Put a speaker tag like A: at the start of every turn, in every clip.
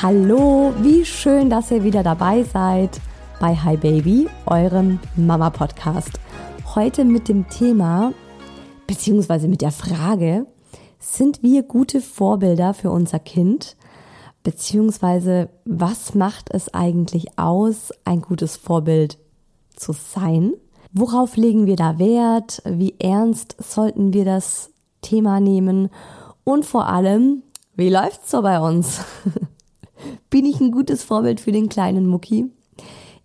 A: Hallo, wie schön, dass ihr wieder dabei seid bei Hi Baby, eurem Mama Podcast. Heute mit dem Thema, beziehungsweise mit der Frage, sind wir gute Vorbilder für unser Kind? Beziehungsweise, was macht es eigentlich aus, ein gutes Vorbild zu sein? Worauf legen wir da Wert? Wie ernst sollten wir das Thema nehmen? Und vor allem, wie läuft's so bei uns? Bin ich ein gutes Vorbild für den kleinen Mucki?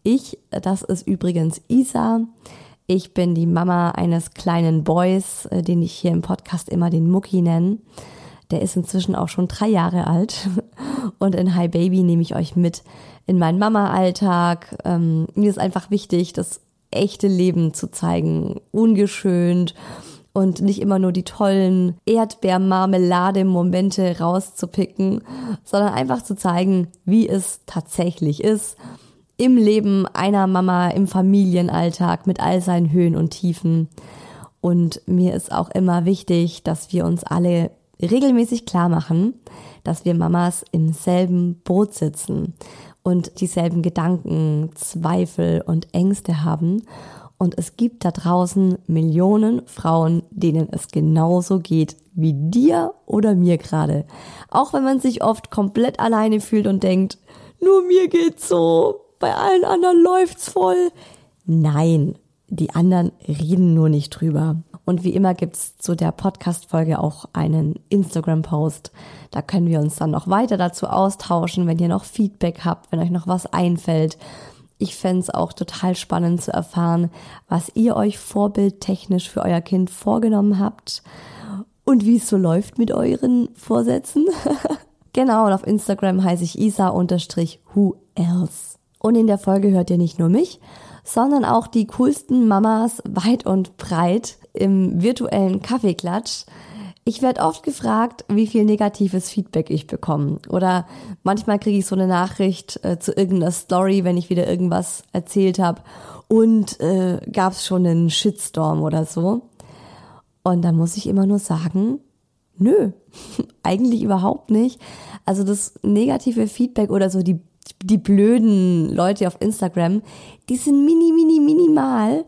A: Ich, das ist übrigens Isa. Ich bin die Mama eines kleinen Boys, äh, den ich hier im Podcast immer den Mucki nenne. Der ist inzwischen auch schon drei Jahre alt. Und in Hi Baby nehme ich euch mit in meinen Mama-Alltag. Ähm, mir ist einfach wichtig, das echte Leben zu zeigen, ungeschönt und nicht immer nur die tollen Erdbeermarmelade-Momente rauszupicken, sondern einfach zu zeigen, wie es tatsächlich ist im Leben einer Mama, im Familienalltag mit all seinen Höhen und Tiefen. Und mir ist auch immer wichtig, dass wir uns alle regelmäßig klar machen, dass wir Mamas im selben Boot sitzen und dieselben Gedanken, Zweifel und Ängste haben und es gibt da draußen Millionen Frauen, denen es genauso geht wie dir oder mir gerade. Auch wenn man sich oft komplett alleine fühlt und denkt, nur mir geht's so, bei allen anderen läuft's voll. Nein, die anderen reden nur nicht drüber. Und wie immer gibt's zu der Podcast-Folge auch einen Instagram-Post. Da können wir uns dann noch weiter dazu austauschen, wenn ihr noch Feedback habt, wenn euch noch was einfällt. Ich fände es auch total spannend zu erfahren, was ihr euch vorbildtechnisch für euer Kind vorgenommen habt und wie es so läuft mit euren Vorsätzen. genau, und auf Instagram heiße ich isa-who else. Und in der Folge hört ihr nicht nur mich, sondern auch die coolsten Mamas weit und breit im virtuellen Kaffeeklatsch. Ich werde oft gefragt, wie viel negatives Feedback ich bekomme. Oder manchmal kriege ich so eine Nachricht äh, zu irgendeiner Story, wenn ich wieder irgendwas erzählt habe. Und äh, gab es schon einen Shitstorm oder so. Und dann muss ich immer nur sagen, nö, eigentlich überhaupt nicht. Also das negative Feedback oder so die, die blöden Leute auf Instagram, die sind mini, mini, minimal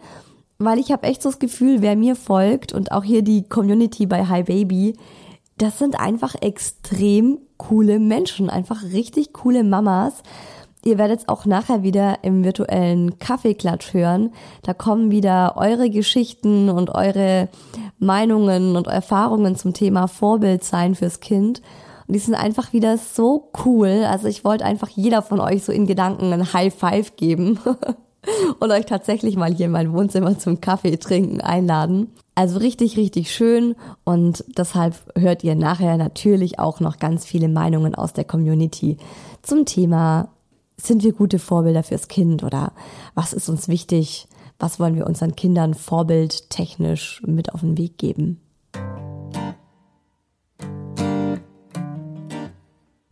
A: weil ich habe echt so das Gefühl, wer mir folgt und auch hier die Community bei Hi Baby, das sind einfach extrem coole Menschen, einfach richtig coole Mamas. Ihr werdet es auch nachher wieder im virtuellen Kaffeeklatsch hören. Da kommen wieder eure Geschichten und eure Meinungen und Erfahrungen zum Thema Vorbild sein fürs Kind. Und die sind einfach wieder so cool. Also ich wollte einfach jeder von euch so in Gedanken ein High Five geben und euch tatsächlich mal hier in mein Wohnzimmer zum Kaffee trinken einladen. Also richtig, richtig schön und deshalb hört ihr nachher natürlich auch noch ganz viele Meinungen aus der Community zum Thema, sind wir gute Vorbilder fürs Kind oder was ist uns wichtig, was wollen wir unseren Kindern vorbildtechnisch mit auf den Weg geben.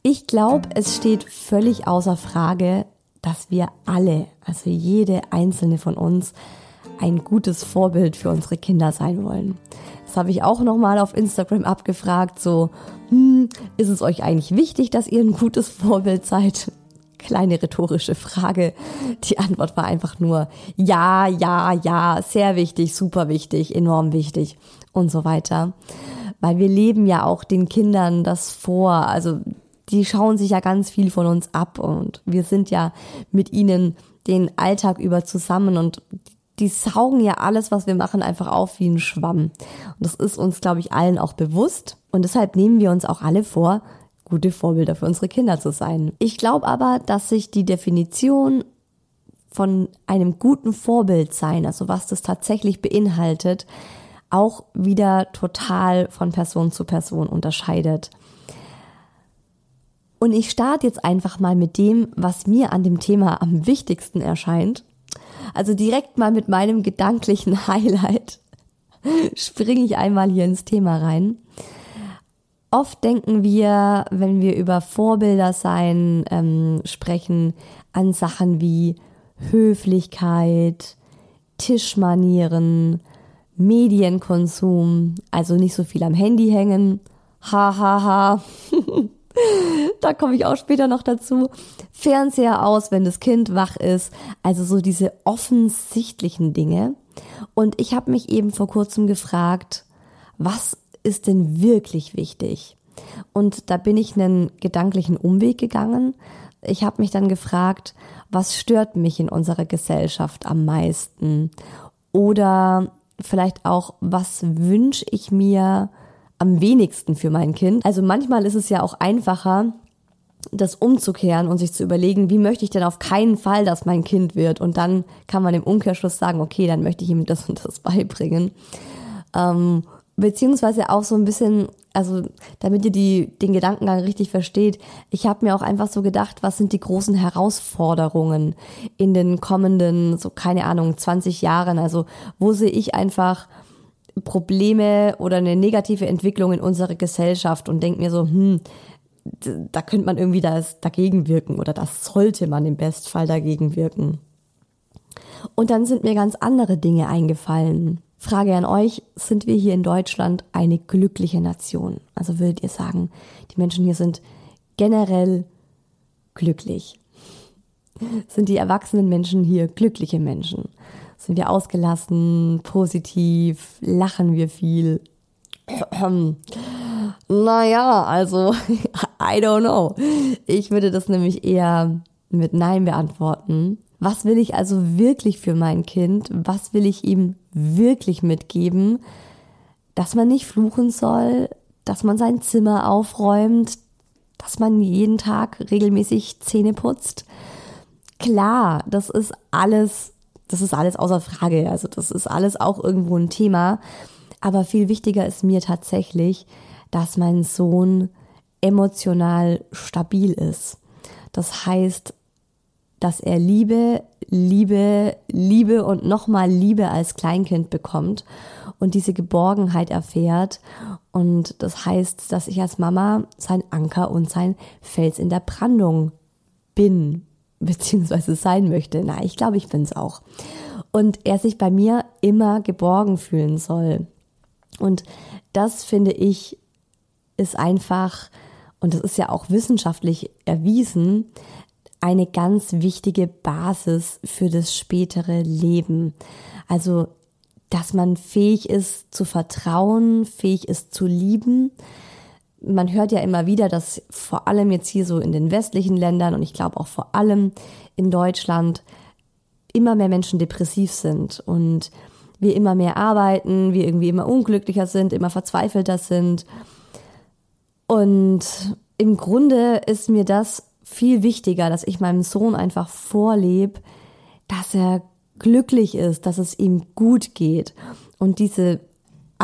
A: Ich glaube, es steht völlig außer Frage, dass wir alle, also jede einzelne von uns, ein gutes Vorbild für unsere Kinder sein wollen. Das habe ich auch nochmal auf Instagram abgefragt, so, hm, ist es euch eigentlich wichtig, dass ihr ein gutes Vorbild seid? Kleine rhetorische Frage. Die Antwort war einfach nur ja, ja, ja, sehr wichtig, super wichtig, enorm wichtig und so weiter. Weil wir leben ja auch den Kindern das vor. Also die schauen sich ja ganz viel von uns ab und wir sind ja mit ihnen den Alltag über zusammen und die saugen ja alles, was wir machen, einfach auf wie ein Schwamm. Und das ist uns, glaube ich, allen auch bewusst. Und deshalb nehmen wir uns auch alle vor, gute Vorbilder für unsere Kinder zu sein. Ich glaube aber, dass sich die Definition von einem guten Vorbild sein, also was das tatsächlich beinhaltet, auch wieder total von Person zu Person unterscheidet. Und ich starte jetzt einfach mal mit dem, was mir an dem Thema am wichtigsten erscheint. Also direkt mal mit meinem gedanklichen Highlight springe ich einmal hier ins Thema rein. Oft denken wir, wenn wir über Vorbilder sein ähm, sprechen, an Sachen wie Höflichkeit, Tischmanieren, Medienkonsum, also nicht so viel am Handy hängen, ha ha ha, da komme ich auch später noch dazu. Fernseher aus, wenn das Kind wach ist. Also so diese offensichtlichen Dinge. Und ich habe mich eben vor kurzem gefragt, was ist denn wirklich wichtig? Und da bin ich einen gedanklichen Umweg gegangen. Ich habe mich dann gefragt, was stört mich in unserer Gesellschaft am meisten? Oder vielleicht auch, was wünsche ich mir am wenigsten für mein Kind. Also manchmal ist es ja auch einfacher, das umzukehren und sich zu überlegen, wie möchte ich denn auf keinen Fall, dass mein Kind wird? Und dann kann man im Umkehrschluss sagen, okay, dann möchte ich ihm das und das beibringen. Ähm, beziehungsweise auch so ein bisschen, also damit ihr die, den Gedankengang richtig versteht, ich habe mir auch einfach so gedacht, was sind die großen Herausforderungen in den kommenden, so keine Ahnung, 20 Jahren? Also wo sehe ich einfach Probleme oder eine negative Entwicklung in unserer Gesellschaft und denke mir so, hm, da könnte man irgendwie das dagegen wirken oder das sollte man im Bestfall dagegen wirken. Und dann sind mir ganz andere Dinge eingefallen. Frage an euch, sind wir hier in Deutschland eine glückliche Nation? Also würdet ihr sagen, die Menschen hier sind generell glücklich? Sind die erwachsenen Menschen hier glückliche Menschen? Sind wir ausgelassen, positiv, lachen wir viel? naja, also, I don't know. Ich würde das nämlich eher mit Nein beantworten. Was will ich also wirklich für mein Kind? Was will ich ihm wirklich mitgeben? Dass man nicht fluchen soll, dass man sein Zimmer aufräumt, dass man jeden Tag regelmäßig Zähne putzt. Klar, das ist alles das ist alles außer Frage. Also das ist alles auch irgendwo ein Thema. Aber viel wichtiger ist mir tatsächlich, dass mein Sohn emotional stabil ist. Das heißt, dass er Liebe, Liebe, Liebe und nochmal Liebe als Kleinkind bekommt und diese Geborgenheit erfährt. Und das heißt, dass ich als Mama sein Anker und sein Fels in der Brandung bin, beziehungsweise sein möchte. Na, ich glaube, ich bin es auch. Und er sich bei mir immer geborgen fühlen soll. Und das finde ich ist einfach, und das ist ja auch wissenschaftlich erwiesen, eine ganz wichtige Basis für das spätere Leben. Also, dass man fähig ist zu vertrauen, fähig ist zu lieben, man hört ja immer wieder, dass vor allem jetzt hier so in den westlichen Ländern und ich glaube auch vor allem in Deutschland immer mehr Menschen depressiv sind und wir immer mehr arbeiten, wir irgendwie immer unglücklicher sind, immer verzweifelter sind. Und im Grunde ist mir das viel wichtiger, dass ich meinem Sohn einfach vorlebe, dass er glücklich ist, dass es ihm gut geht. Und diese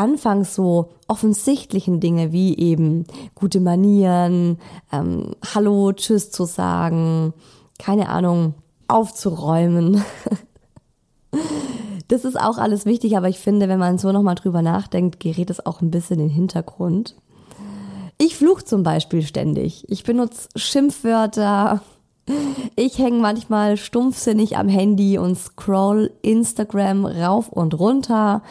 A: anfangs so offensichtlichen Dinge wie eben gute Manieren, ähm, Hallo, Tschüss zu sagen, keine Ahnung, aufzuräumen. das ist auch alles wichtig, aber ich finde, wenn man so nochmal drüber nachdenkt, gerät es auch ein bisschen in den Hintergrund. Ich fluch zum Beispiel ständig. Ich benutze Schimpfwörter. Ich hänge manchmal stumpfsinnig am Handy und scroll Instagram rauf und runter,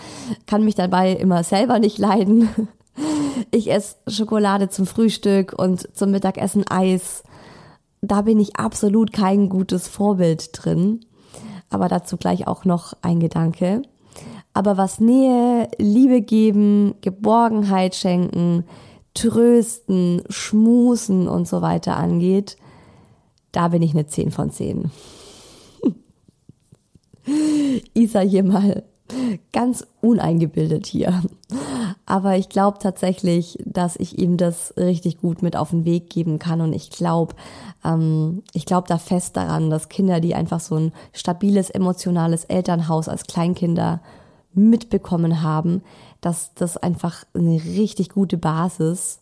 A: kann mich dabei immer selber nicht leiden. Ich esse Schokolade zum Frühstück und zum Mittagessen Eis. Da bin ich absolut kein gutes Vorbild drin. Aber dazu gleich auch noch ein Gedanke. Aber was Nähe, Liebe geben, Geborgenheit schenken, trösten, schmusen und so weiter angeht, da bin ich eine 10 von 10. Isa hier mal ganz uneingebildet hier. Aber ich glaube tatsächlich, dass ich ihm das richtig gut mit auf den Weg geben kann. Und ich glaube, ähm, ich glaube da fest daran, dass Kinder, die einfach so ein stabiles, emotionales Elternhaus als Kleinkinder mitbekommen haben, dass das einfach eine richtig gute Basis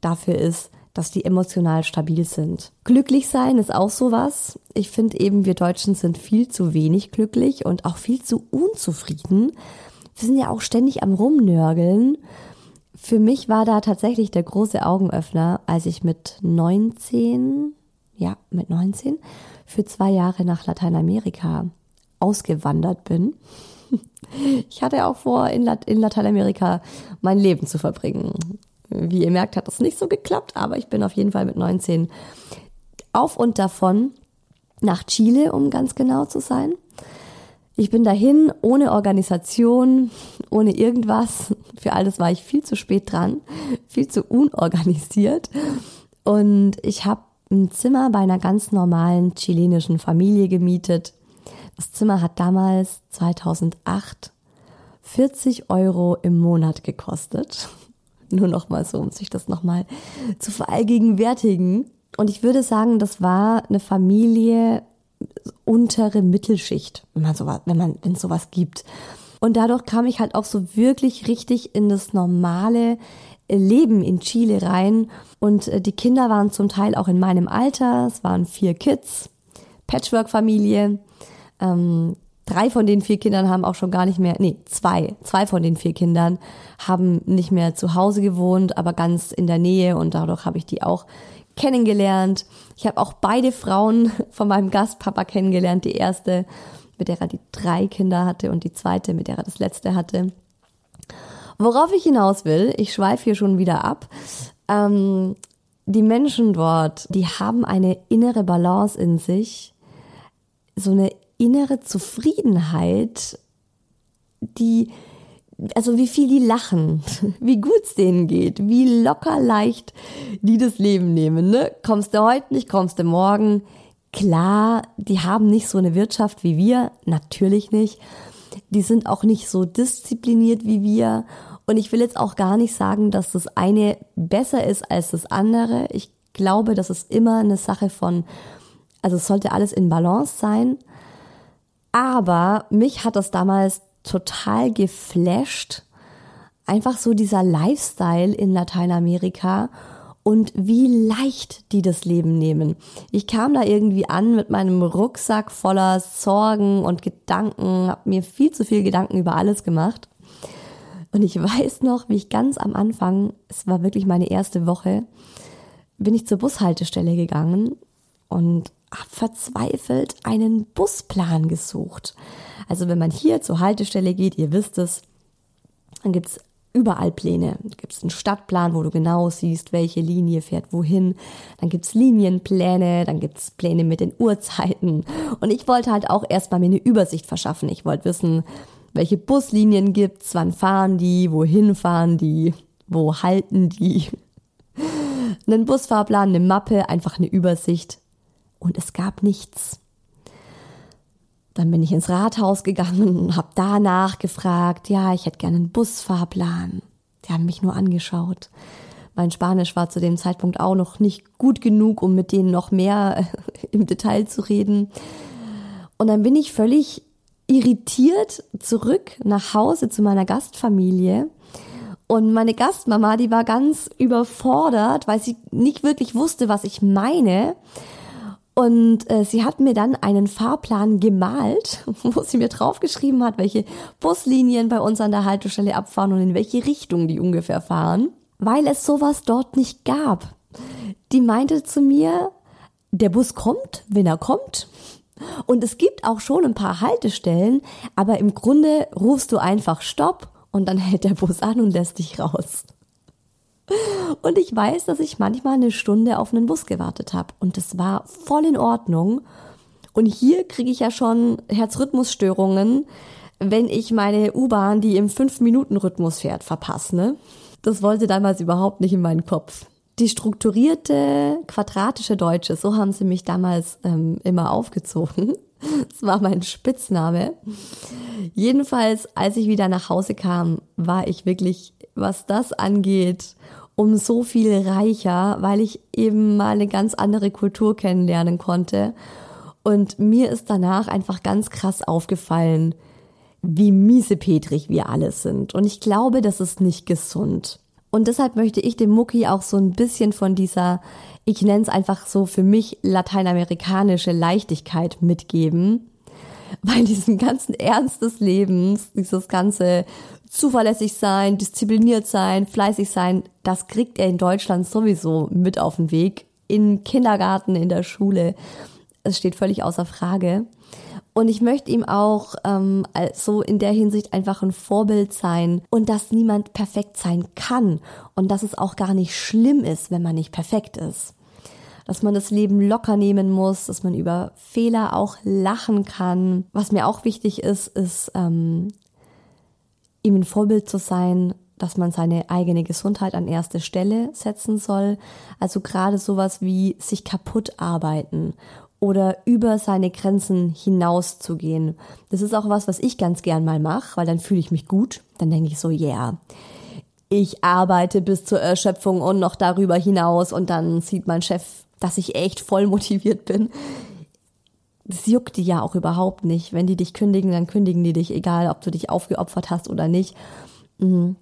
A: dafür ist, dass die emotional stabil sind. Glücklich sein ist auch sowas. Ich finde eben, wir Deutschen sind viel zu wenig glücklich und auch viel zu unzufrieden. Wir sind ja auch ständig am Rumnörgeln. Für mich war da tatsächlich der große Augenöffner, als ich mit 19, ja, mit 19, für zwei Jahre nach Lateinamerika ausgewandert bin. Ich hatte auch vor, in, Lateinamerika mein Leben zu verbringen. Wie ihr merkt, hat das nicht so geklappt, aber ich bin auf jeden Fall mit 19 auf und davon nach Chile, um ganz genau zu sein. Ich bin dahin ohne Organisation, ohne irgendwas. Für alles war ich viel zu spät dran, viel zu unorganisiert. Und ich habe ein Zimmer bei einer ganz normalen chilenischen Familie gemietet. Das Zimmer hat damals 2008 40 Euro im Monat gekostet. Nur noch mal so, um sich das noch mal zu verallgegenwärtigen. Und ich würde sagen, das war eine Familie untere Mittelschicht, wenn man sowas, wenn man, wenn es sowas gibt. Und dadurch kam ich halt auch so wirklich richtig in das normale Leben in Chile rein. Und äh, die Kinder waren zum Teil auch in meinem Alter. Es waren vier Kids, Patchwork-Familie. Ähm, drei von den vier Kindern haben auch schon gar nicht mehr, nee, zwei, zwei von den vier Kindern haben nicht mehr zu Hause gewohnt, aber ganz in der Nähe und dadurch habe ich die auch kennengelernt. Ich habe auch beide Frauen von meinem Gastpapa kennengelernt. Die erste, mit der er die drei Kinder hatte und die zweite, mit der er das letzte hatte. Worauf ich hinaus will, ich schweife hier schon wieder ab. Ähm, die Menschen dort, die haben eine innere Balance in sich, so eine innere Zufriedenheit, die, also wie viel die lachen, wie gut es denen geht, wie locker leicht die das Leben nehmen. Ne? Kommst du heute nicht, kommst du morgen. Klar, die haben nicht so eine Wirtschaft wie wir, natürlich nicht. Die sind auch nicht so diszipliniert wie wir. Und ich will jetzt auch gar nicht sagen, dass das eine besser ist als das andere. Ich glaube, das ist immer eine Sache von, also es sollte alles in Balance sein. Aber mich hat das damals total geflasht. Einfach so dieser Lifestyle in Lateinamerika und wie leicht die das Leben nehmen. Ich kam da irgendwie an mit meinem Rucksack voller Sorgen und Gedanken, habe mir viel zu viel Gedanken über alles gemacht. Und ich weiß noch, wie ich ganz am Anfang, es war wirklich meine erste Woche, bin ich zur Bushaltestelle gegangen und verzweifelt einen Busplan gesucht. Also wenn man hier zur Haltestelle geht, ihr wisst es, dann gibt's überall Pläne. Da gibt's einen Stadtplan, wo du genau siehst, welche Linie fährt wohin. Dann gibt's Linienpläne, dann gibt's Pläne mit den Uhrzeiten. Und ich wollte halt auch erstmal mir eine Übersicht verschaffen. Ich wollte wissen, welche Buslinien gibt's, wann fahren die, wohin fahren die, wo halten die. einen Busfahrplan, eine Mappe, einfach eine Übersicht. Und es gab nichts. Dann bin ich ins Rathaus gegangen und habe da nachgefragt, ja, ich hätte gerne einen Busfahrplan. Die haben mich nur angeschaut. Mein Spanisch war zu dem Zeitpunkt auch noch nicht gut genug, um mit denen noch mehr im Detail zu reden. Und dann bin ich völlig irritiert zurück nach Hause zu meiner Gastfamilie. Und meine Gastmama, die war ganz überfordert, weil sie nicht wirklich wusste, was ich meine. Und äh, sie hat mir dann einen Fahrplan gemalt, wo sie mir draufgeschrieben hat, welche Buslinien bei uns an der Haltestelle abfahren und in welche Richtung die ungefähr fahren, weil es sowas dort nicht gab. Die meinte zu mir, der Bus kommt, wenn er kommt. Und es gibt auch schon ein paar Haltestellen, aber im Grunde rufst du einfach Stopp und dann hält der Bus an und lässt dich raus. Und ich weiß, dass ich manchmal eine Stunde auf einen Bus gewartet habe. Und das war voll in Ordnung. Und hier kriege ich ja schon Herzrhythmusstörungen, wenn ich meine U-Bahn, die im 5-Minuten-Rhythmus fährt, verpasse. Ne? Das wollte damals überhaupt nicht in meinen Kopf. Die strukturierte, quadratische Deutsche, so haben sie mich damals ähm, immer aufgezogen. Das war mein Spitzname. Jedenfalls, als ich wieder nach Hause kam, war ich wirklich, was das angeht, um so viel reicher, weil ich eben mal eine ganz andere Kultur kennenlernen konnte. Und mir ist danach einfach ganz krass aufgefallen, wie miesepetrig wir alle sind. Und ich glaube, das ist nicht gesund. Und deshalb möchte ich dem Mucki auch so ein bisschen von dieser, ich nenne es einfach so für mich lateinamerikanische Leichtigkeit mitgeben. Weil diesen ganzen Ernst des Lebens, dieses ganze zuverlässig sein, diszipliniert sein, fleißig sein, das kriegt er in Deutschland sowieso mit auf den Weg. In Kindergarten, in der Schule. Es steht völlig außer Frage. Und ich möchte ihm auch ähm, so in der Hinsicht einfach ein Vorbild sein und dass niemand perfekt sein kann und dass es auch gar nicht schlimm ist, wenn man nicht perfekt ist. Dass man das Leben locker nehmen muss, dass man über Fehler auch lachen kann. Was mir auch wichtig ist, ist ähm, ihm ein Vorbild zu sein, dass man seine eigene Gesundheit an erste Stelle setzen soll. Also gerade sowas wie sich kaputt arbeiten oder über seine Grenzen hinauszugehen. Das ist auch was, was ich ganz gern mal mache, weil dann fühle ich mich gut. Dann denke ich so, yeah, ich arbeite bis zur Erschöpfung und noch darüber hinaus und dann sieht mein Chef, dass ich echt voll motiviert bin das juckt die ja auch überhaupt nicht. Wenn die dich kündigen, dann kündigen die dich, egal ob du dich aufgeopfert hast oder nicht. Mhm.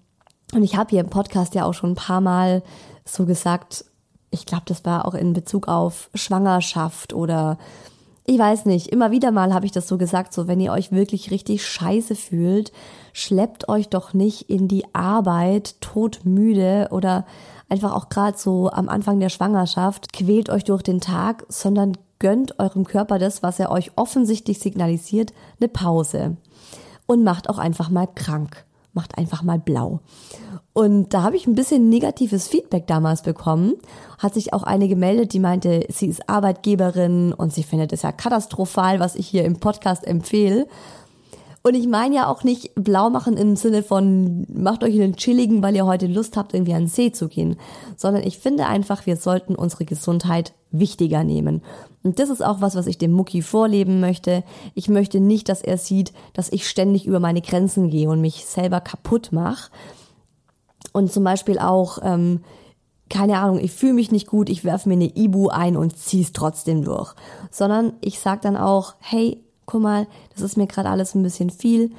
A: Und ich habe hier im Podcast ja auch schon ein paar Mal so gesagt, ich glaube, das war auch in Bezug auf Schwangerschaft oder ich weiß nicht, immer wieder mal habe ich das so gesagt, so wenn ihr euch wirklich richtig scheiße fühlt, schleppt euch doch nicht in die Arbeit todmüde oder einfach auch gerade so am Anfang der Schwangerschaft, quält euch durch den Tag, sondern gönnt eurem Körper das, was er euch offensichtlich signalisiert, eine Pause. Und macht auch einfach mal krank. Macht einfach mal blau. Und da habe ich ein bisschen negatives Feedback damals bekommen. Hat sich auch eine gemeldet, die meinte, sie ist Arbeitgeberin und sie findet es ja katastrophal, was ich hier im Podcast empfehle. Und ich meine ja auch nicht blau machen im Sinne von, macht euch einen chilligen, weil ihr heute Lust habt, irgendwie an den See zu gehen, sondern ich finde einfach, wir sollten unsere Gesundheit wichtiger nehmen. Und das ist auch was, was ich dem Mucki vorleben möchte. Ich möchte nicht, dass er sieht, dass ich ständig über meine Grenzen gehe und mich selber kaputt mache. Und zum Beispiel auch, ähm, keine Ahnung, ich fühle mich nicht gut, ich werfe mir eine Ibu ein und zieh's trotzdem durch. Sondern ich sag dann auch, hey, guck mal, das ist mir gerade alles ein bisschen viel.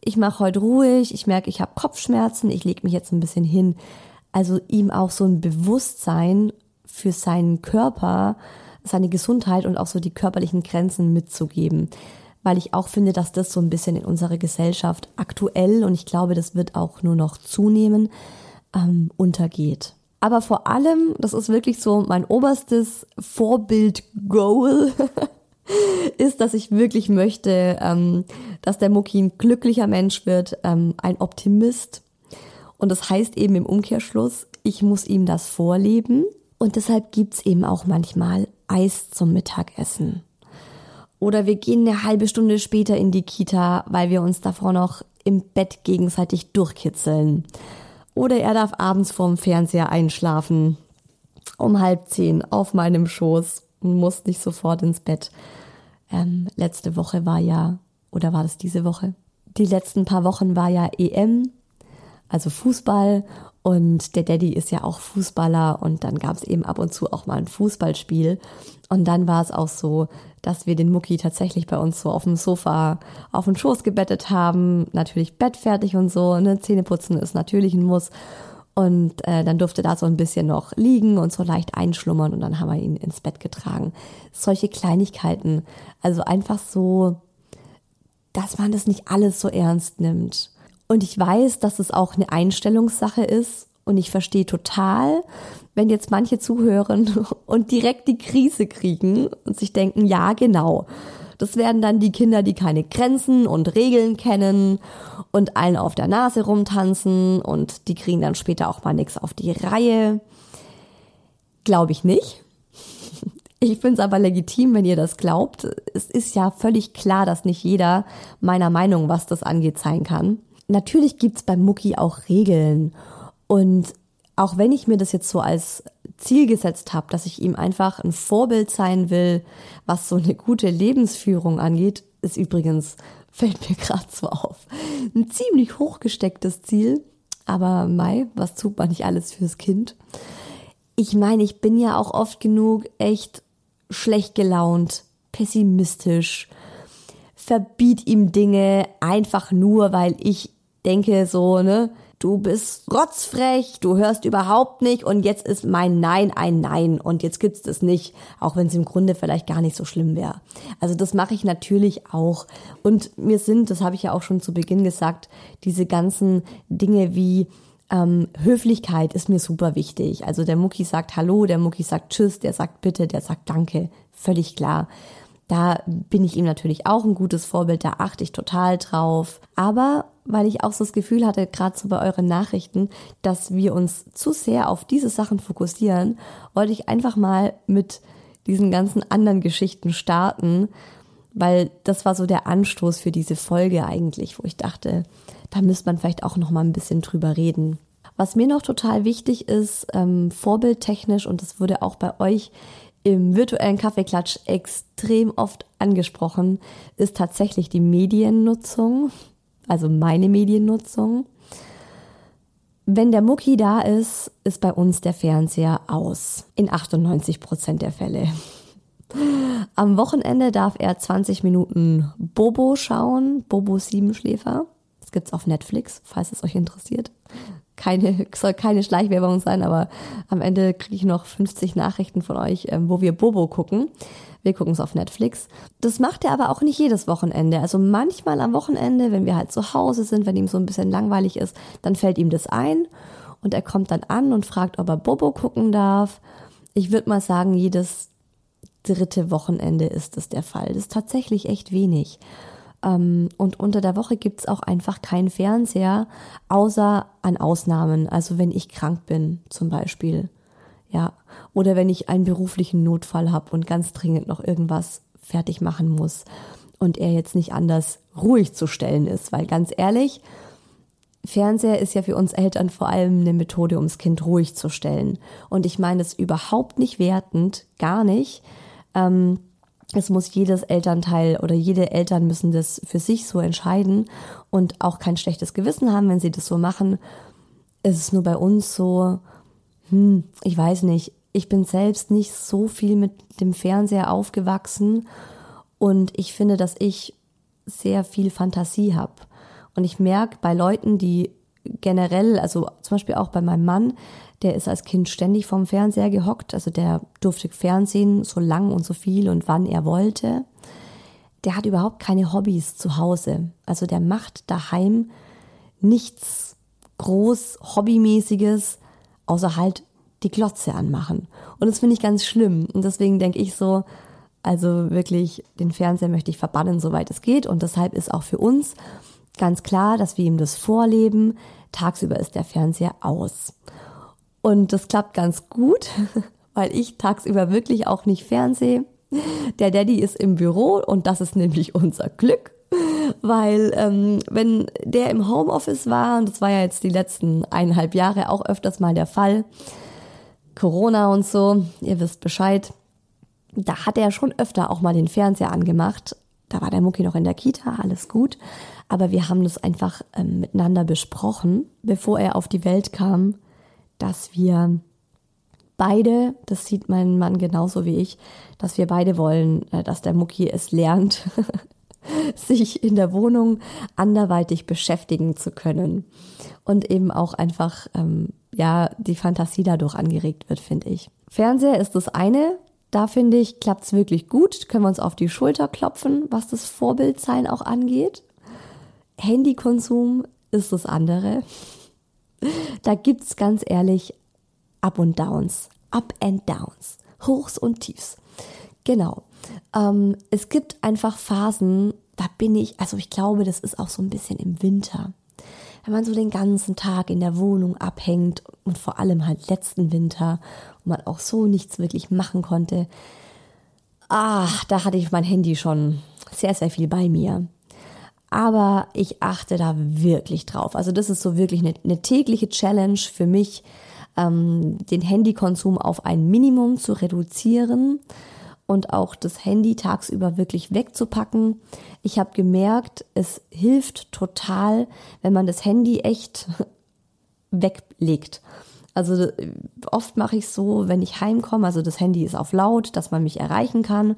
A: Ich mache heute ruhig, ich merke, ich habe Kopfschmerzen, ich lege mich jetzt ein bisschen hin. Also ihm auch so ein Bewusstsein für seinen Körper, seine Gesundheit und auch so die körperlichen Grenzen mitzugeben. Weil ich auch finde, dass das so ein bisschen in unserer Gesellschaft aktuell und ich glaube, das wird auch nur noch zunehmen, ähm, untergeht. Aber vor allem, das ist wirklich so mein oberstes Vorbild-Goal, ist, dass ich wirklich möchte, ähm, dass der Mucki ein glücklicher Mensch wird, ähm, ein Optimist. Und das heißt eben im Umkehrschluss, ich muss ihm das vorleben. Und deshalb gibt's eben auch manchmal Eis zum Mittagessen. Oder wir gehen eine halbe Stunde später in die Kita, weil wir uns davor noch im Bett gegenseitig durchkitzeln. Oder er darf abends vorm Fernseher einschlafen. um halb zehn auf meinem Schoß und muss nicht sofort ins Bett. Ähm, letzte Woche war ja, oder war das diese Woche? Die letzten paar Wochen war ja EM, also Fußball. Und der Daddy ist ja auch Fußballer und dann gab es eben ab und zu auch mal ein Fußballspiel. Und dann war es auch so, dass wir den Mucki tatsächlich bei uns so auf dem Sofa auf den Schoß gebettet haben. Natürlich bettfertig und so. Ne? Zähneputzen ist natürlich ein Muss. Und äh, dann durfte da so ein bisschen noch liegen und so leicht einschlummern und dann haben wir ihn ins Bett getragen. Solche Kleinigkeiten. Also einfach so, dass man das nicht alles so ernst nimmt. Und ich weiß, dass es auch eine Einstellungssache ist. Und ich verstehe total, wenn jetzt manche zuhören und direkt die Krise kriegen und sich denken, ja, genau. Das werden dann die Kinder, die keine Grenzen und Regeln kennen und allen auf der Nase rumtanzen und die kriegen dann später auch mal nichts auf die Reihe. Glaube ich nicht. Ich finde es aber legitim, wenn ihr das glaubt. Es ist ja völlig klar, dass nicht jeder meiner Meinung, was das angeht, sein kann. Natürlich gibt's beim Mucki auch Regeln. Und auch wenn ich mir das jetzt so als Ziel gesetzt habe, dass ich ihm einfach ein Vorbild sein will, was so eine gute Lebensführung angeht, ist übrigens, fällt mir gerade so auf, ein ziemlich hochgestecktes Ziel. Aber Mai, was tut man nicht alles fürs Kind? Ich meine, ich bin ja auch oft genug echt schlecht gelaunt, pessimistisch, verbiet ihm Dinge einfach nur, weil ich denke so, ne, du bist rotzfrech, du hörst überhaupt nicht und jetzt ist mein Nein ein Nein und jetzt gibt's das nicht, auch wenn es im Grunde vielleicht gar nicht so schlimm wäre. Also das mache ich natürlich auch und mir sind, das habe ich ja auch schon zu Beginn gesagt, diese ganzen Dinge wie ähm, Höflichkeit ist mir super wichtig. Also der Mucki sagt Hallo, der Mucki sagt Tschüss, der sagt Bitte, der sagt Danke, völlig klar. Da bin ich ihm natürlich auch ein gutes Vorbild, da achte ich total drauf. Aber weil ich auch so das Gefühl hatte, gerade so bei euren Nachrichten, dass wir uns zu sehr auf diese Sachen fokussieren, wollte ich einfach mal mit diesen ganzen anderen Geschichten starten, weil das war so der Anstoß für diese Folge eigentlich, wo ich dachte, da müsste man vielleicht auch noch mal ein bisschen drüber reden. Was mir noch total wichtig ist, ähm, vorbildtechnisch, und das wurde auch bei euch im virtuellen Kaffeeklatsch extrem oft angesprochen, ist tatsächlich die Mediennutzung, also meine Mediennutzung. Wenn der Mucki da ist, ist bei uns der Fernseher aus. In 98 Prozent der Fälle. Am Wochenende darf er 20 Minuten Bobo schauen, Bobo Siebenschläfer. Das gibt's auf Netflix, falls es euch interessiert keine, soll keine Schleichwerbung sein, aber am Ende kriege ich noch 50 Nachrichten von euch, ähm, wo wir Bobo gucken. Wir gucken es auf Netflix. Das macht er aber auch nicht jedes Wochenende. Also manchmal am Wochenende, wenn wir halt zu Hause sind, wenn ihm so ein bisschen langweilig ist, dann fällt ihm das ein und er kommt dann an und fragt, ob er Bobo gucken darf. Ich würde mal sagen, jedes dritte Wochenende ist das der Fall. Das ist tatsächlich echt wenig. Ähm, und unter der Woche gibt's auch einfach keinen Fernseher, außer an Ausnahmen. Also wenn ich krank bin zum Beispiel. Ja. Oder wenn ich einen beruflichen Notfall habe und ganz dringend noch irgendwas fertig machen muss und er jetzt nicht anders ruhig zu stellen ist. Weil ganz ehrlich, Fernseher ist ja für uns Eltern vor allem eine Methode, ums Kind ruhig zu stellen. Und ich meine es überhaupt nicht wertend, gar nicht. Ähm, es muss jedes Elternteil oder jede Eltern müssen das für sich so entscheiden und auch kein schlechtes Gewissen haben, wenn sie das so machen. Es ist nur bei uns so, hm, ich weiß nicht, ich bin selbst nicht so viel mit dem Fernseher aufgewachsen und ich finde, dass ich sehr viel Fantasie habe. Und ich merke bei Leuten, die generell, also zum Beispiel auch bei meinem Mann, der ist als Kind ständig vorm Fernseher gehockt, also der durfte Fernsehen so lang und so viel und wann er wollte. Der hat überhaupt keine Hobbys zu Hause. Also der macht daheim nichts groß Hobbymäßiges, außer halt die Glotze anmachen. Und das finde ich ganz schlimm. Und deswegen denke ich so, also wirklich, den Fernseher möchte ich verbannen, soweit es geht. Und deshalb ist auch für uns ganz klar, dass wir ihm das vorleben. Tagsüber ist der Fernseher aus. Und das klappt ganz gut, weil ich tagsüber wirklich auch nicht fernsehe. Der Daddy ist im Büro und das ist nämlich unser Glück. Weil ähm, wenn der im Homeoffice war, und das war ja jetzt die letzten eineinhalb Jahre auch öfters mal der Fall, Corona und so, ihr wisst Bescheid. Da hat er schon öfter auch mal den Fernseher angemacht. Da war der Mucki noch in der Kita, alles gut. Aber wir haben das einfach ähm, miteinander besprochen, bevor er auf die Welt kam, dass wir beide, das sieht mein Mann genauso wie ich, dass wir beide wollen, äh, dass der Mucki es lernt, sich in der Wohnung anderweitig beschäftigen zu können und eben auch einfach ähm, ja die Fantasie dadurch angeregt wird, finde ich. Fernseher ist das eine. Da finde ich, klappt es wirklich gut. Können wir uns auf die Schulter klopfen, was das Vorbildsein auch angeht. Handykonsum ist das andere. Da gibt es ganz ehrlich Up und Downs. Up and Downs. Hochs und Tiefs. Genau. Ähm, es gibt einfach Phasen, da bin ich, also ich glaube, das ist auch so ein bisschen im Winter. Wenn man so den ganzen Tag in der Wohnung abhängt und vor allem halt letzten Winter und man auch so nichts wirklich machen konnte. Ah, da hatte ich mein Handy schon sehr, sehr viel bei mir. Aber ich achte da wirklich drauf. Also das ist so wirklich eine, eine tägliche Challenge für mich, ähm, den Handykonsum auf ein Minimum zu reduzieren und auch das Handy tagsüber wirklich wegzupacken. Ich habe gemerkt, es hilft total, wenn man das Handy echt weglegt. Also oft mache ich so, wenn ich heimkomme, also das Handy ist auf laut, dass man mich erreichen kann.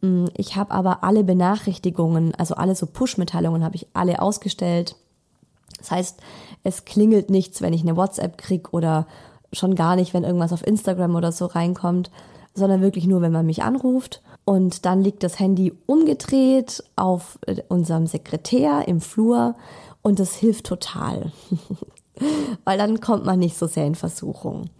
A: Mm, ich habe aber alle Benachrichtigungen, also alle so Push-Mitteilungen habe ich alle ausgestellt. Das heißt, es klingelt nichts, wenn ich eine WhatsApp krieg oder schon gar nicht, wenn irgendwas auf Instagram oder so reinkommt sondern wirklich nur, wenn man mich anruft. Und dann liegt das Handy umgedreht auf äh, unserem Sekretär im Flur und das hilft total, weil dann kommt man nicht so sehr in Versuchung.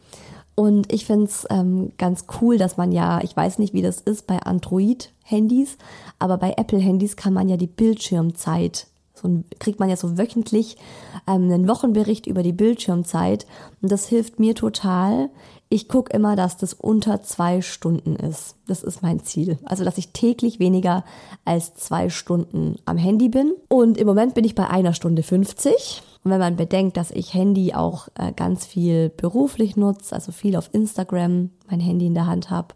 A: Und ich finde es ähm, ganz cool, dass man ja, ich weiß nicht, wie das ist bei Android-Handys, aber bei Apple-Handys kann man ja die Bildschirmzeit, so kriegt man ja so wöchentlich ähm, einen Wochenbericht über die Bildschirmzeit. Und das hilft mir total, ich gucke immer, dass das unter zwei Stunden ist. Das ist mein Ziel. Also, dass ich täglich weniger als zwei Stunden am Handy bin. Und im Moment bin ich bei einer Stunde 50. Und wenn man bedenkt, dass ich Handy auch äh, ganz viel beruflich nutze, also viel auf Instagram mein Handy in der Hand habe,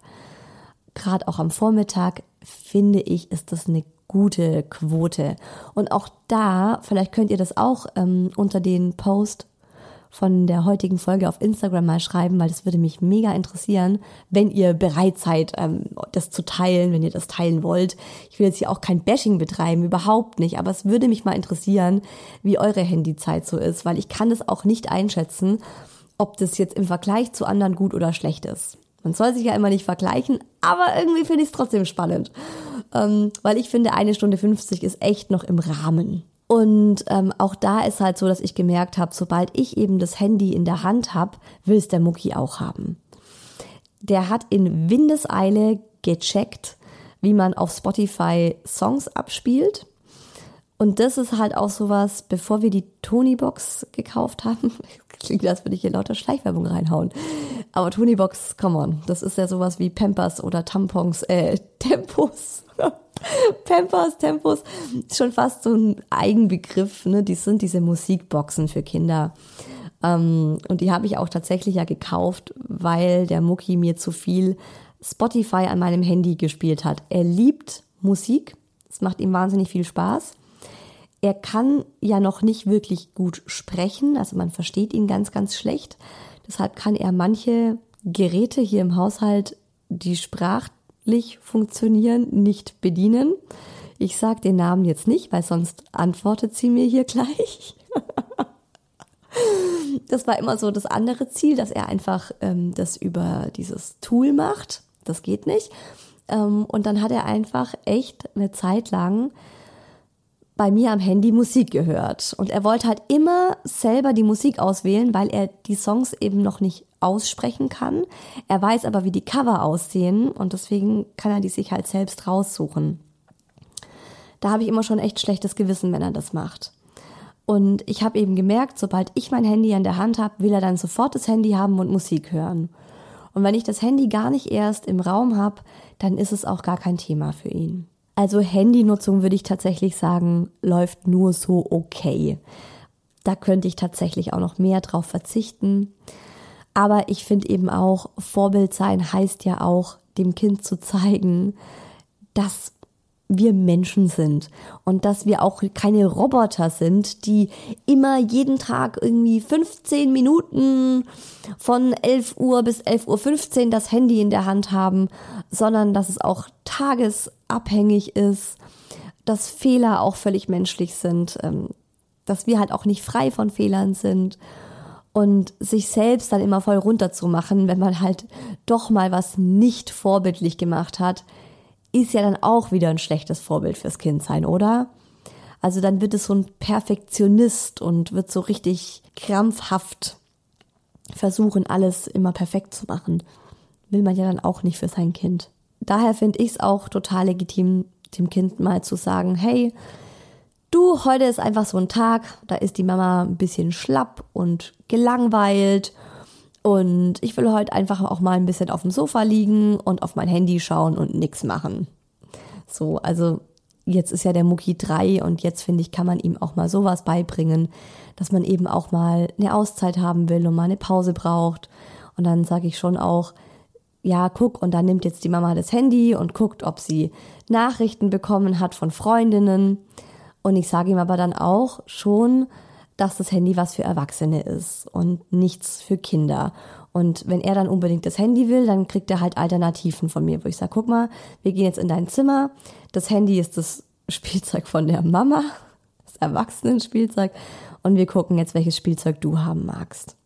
A: gerade auch am Vormittag, finde ich, ist das eine gute Quote. Und auch da, vielleicht könnt ihr das auch ähm, unter den Post von der heutigen Folge auf Instagram mal schreiben, weil das würde mich mega interessieren, wenn ihr bereit seid, ähm, das zu teilen, wenn ihr das teilen wollt. Ich will jetzt hier auch kein Bashing betreiben, überhaupt nicht, aber es würde mich mal interessieren, wie eure Handyzeit so ist, weil ich kann es auch nicht einschätzen, ob das jetzt im Vergleich zu anderen gut oder schlecht ist. Man soll sich ja immer nicht vergleichen, aber irgendwie finde ich es trotzdem spannend. Ähm, weil ich finde, eine Stunde 50 ist echt noch im Rahmen. Und ähm, auch da ist halt so, dass ich gemerkt habe, sobald ich eben das Handy in der Hand habe, will es der Mucki auch haben. Der hat in Windeseile gecheckt, wie man auf Spotify Songs abspielt. Und das ist halt auch sowas, bevor wir die Tony-Box gekauft haben. Klingt, als würde ich hier lauter Schleichwerbung reinhauen. Aber Tony-Box, come on. Das ist ja sowas wie Pampers oder Tampons, äh, Tempos. Pampers, Tempos, schon fast so ein Eigenbegriff. Ne? Die sind diese Musikboxen für Kinder. Ähm, und die habe ich auch tatsächlich ja gekauft, weil der Mucki mir zu viel Spotify an meinem Handy gespielt hat. Er liebt Musik. Es macht ihm wahnsinnig viel Spaß. Er kann ja noch nicht wirklich gut sprechen, also man versteht ihn ganz, ganz schlecht. Deshalb kann er manche Geräte hier im Haushalt, die Sprach sprachlich funktionieren, nicht bedienen. Ich sage den Namen jetzt nicht, weil sonst antwortet sie mir hier gleich. das war immer so das andere Ziel, dass er einfach ähm, das über dieses Tool macht. Das geht nicht. Ähm, und dann hat er einfach echt eine Zeit lang bei mir am Handy Musik gehört. Und er wollte halt immer selber die Musik auswählen, weil er die Songs eben noch nicht aussprechen kann. Er weiß aber, wie die Cover aussehen und deswegen kann er die sich halt selbst raussuchen. Da habe ich immer schon echt schlechtes Gewissen, wenn er das macht. Und ich habe eben gemerkt, sobald ich mein Handy an der Hand habe, will er dann sofort das Handy haben und Musik hören. Und wenn ich das Handy gar nicht erst im Raum habe, dann ist es auch gar kein Thema für ihn. Also Handynutzung würde ich tatsächlich sagen, läuft nur so okay. Da könnte ich tatsächlich auch noch mehr drauf verzichten. Aber ich finde eben auch, Vorbild sein heißt ja auch, dem Kind zu zeigen, dass wir Menschen sind und dass wir auch keine Roboter sind, die immer jeden Tag irgendwie 15 Minuten von 11 Uhr bis 11.15 Uhr das Handy in der Hand haben, sondern dass es auch tagesabhängig ist, dass Fehler auch völlig menschlich sind, ähm, dass wir halt auch nicht frei von Fehlern sind und sich selbst dann immer voll runterzumachen, wenn man halt doch mal was nicht vorbildlich gemacht hat, ist ja dann auch wieder ein schlechtes Vorbild fürs Kind sein, oder? Also dann wird es so ein Perfektionist und wird so richtig krampfhaft versuchen, alles immer perfekt zu machen. Will man ja dann auch nicht für sein Kind. Daher finde ich es auch total legitim, dem Kind mal zu sagen, hey, du, heute ist einfach so ein Tag, da ist die Mama ein bisschen schlapp und gelangweilt und ich will heute einfach auch mal ein bisschen auf dem Sofa liegen und auf mein Handy schauen und nichts machen. So, also jetzt ist ja der Mucki drei und jetzt finde ich, kann man ihm auch mal sowas beibringen, dass man eben auch mal eine Auszeit haben will und mal eine Pause braucht. Und dann sage ich schon auch, ja, guck, und dann nimmt jetzt die Mama das Handy und guckt, ob sie Nachrichten bekommen hat von Freundinnen. Und ich sage ihm aber dann auch schon, dass das Handy was für Erwachsene ist und nichts für Kinder. Und wenn er dann unbedingt das Handy will, dann kriegt er halt Alternativen von mir, wo ich sage, guck mal, wir gehen jetzt in dein Zimmer. Das Handy ist das Spielzeug von der Mama, das Erwachsenenspielzeug. Und wir gucken jetzt, welches Spielzeug du haben magst.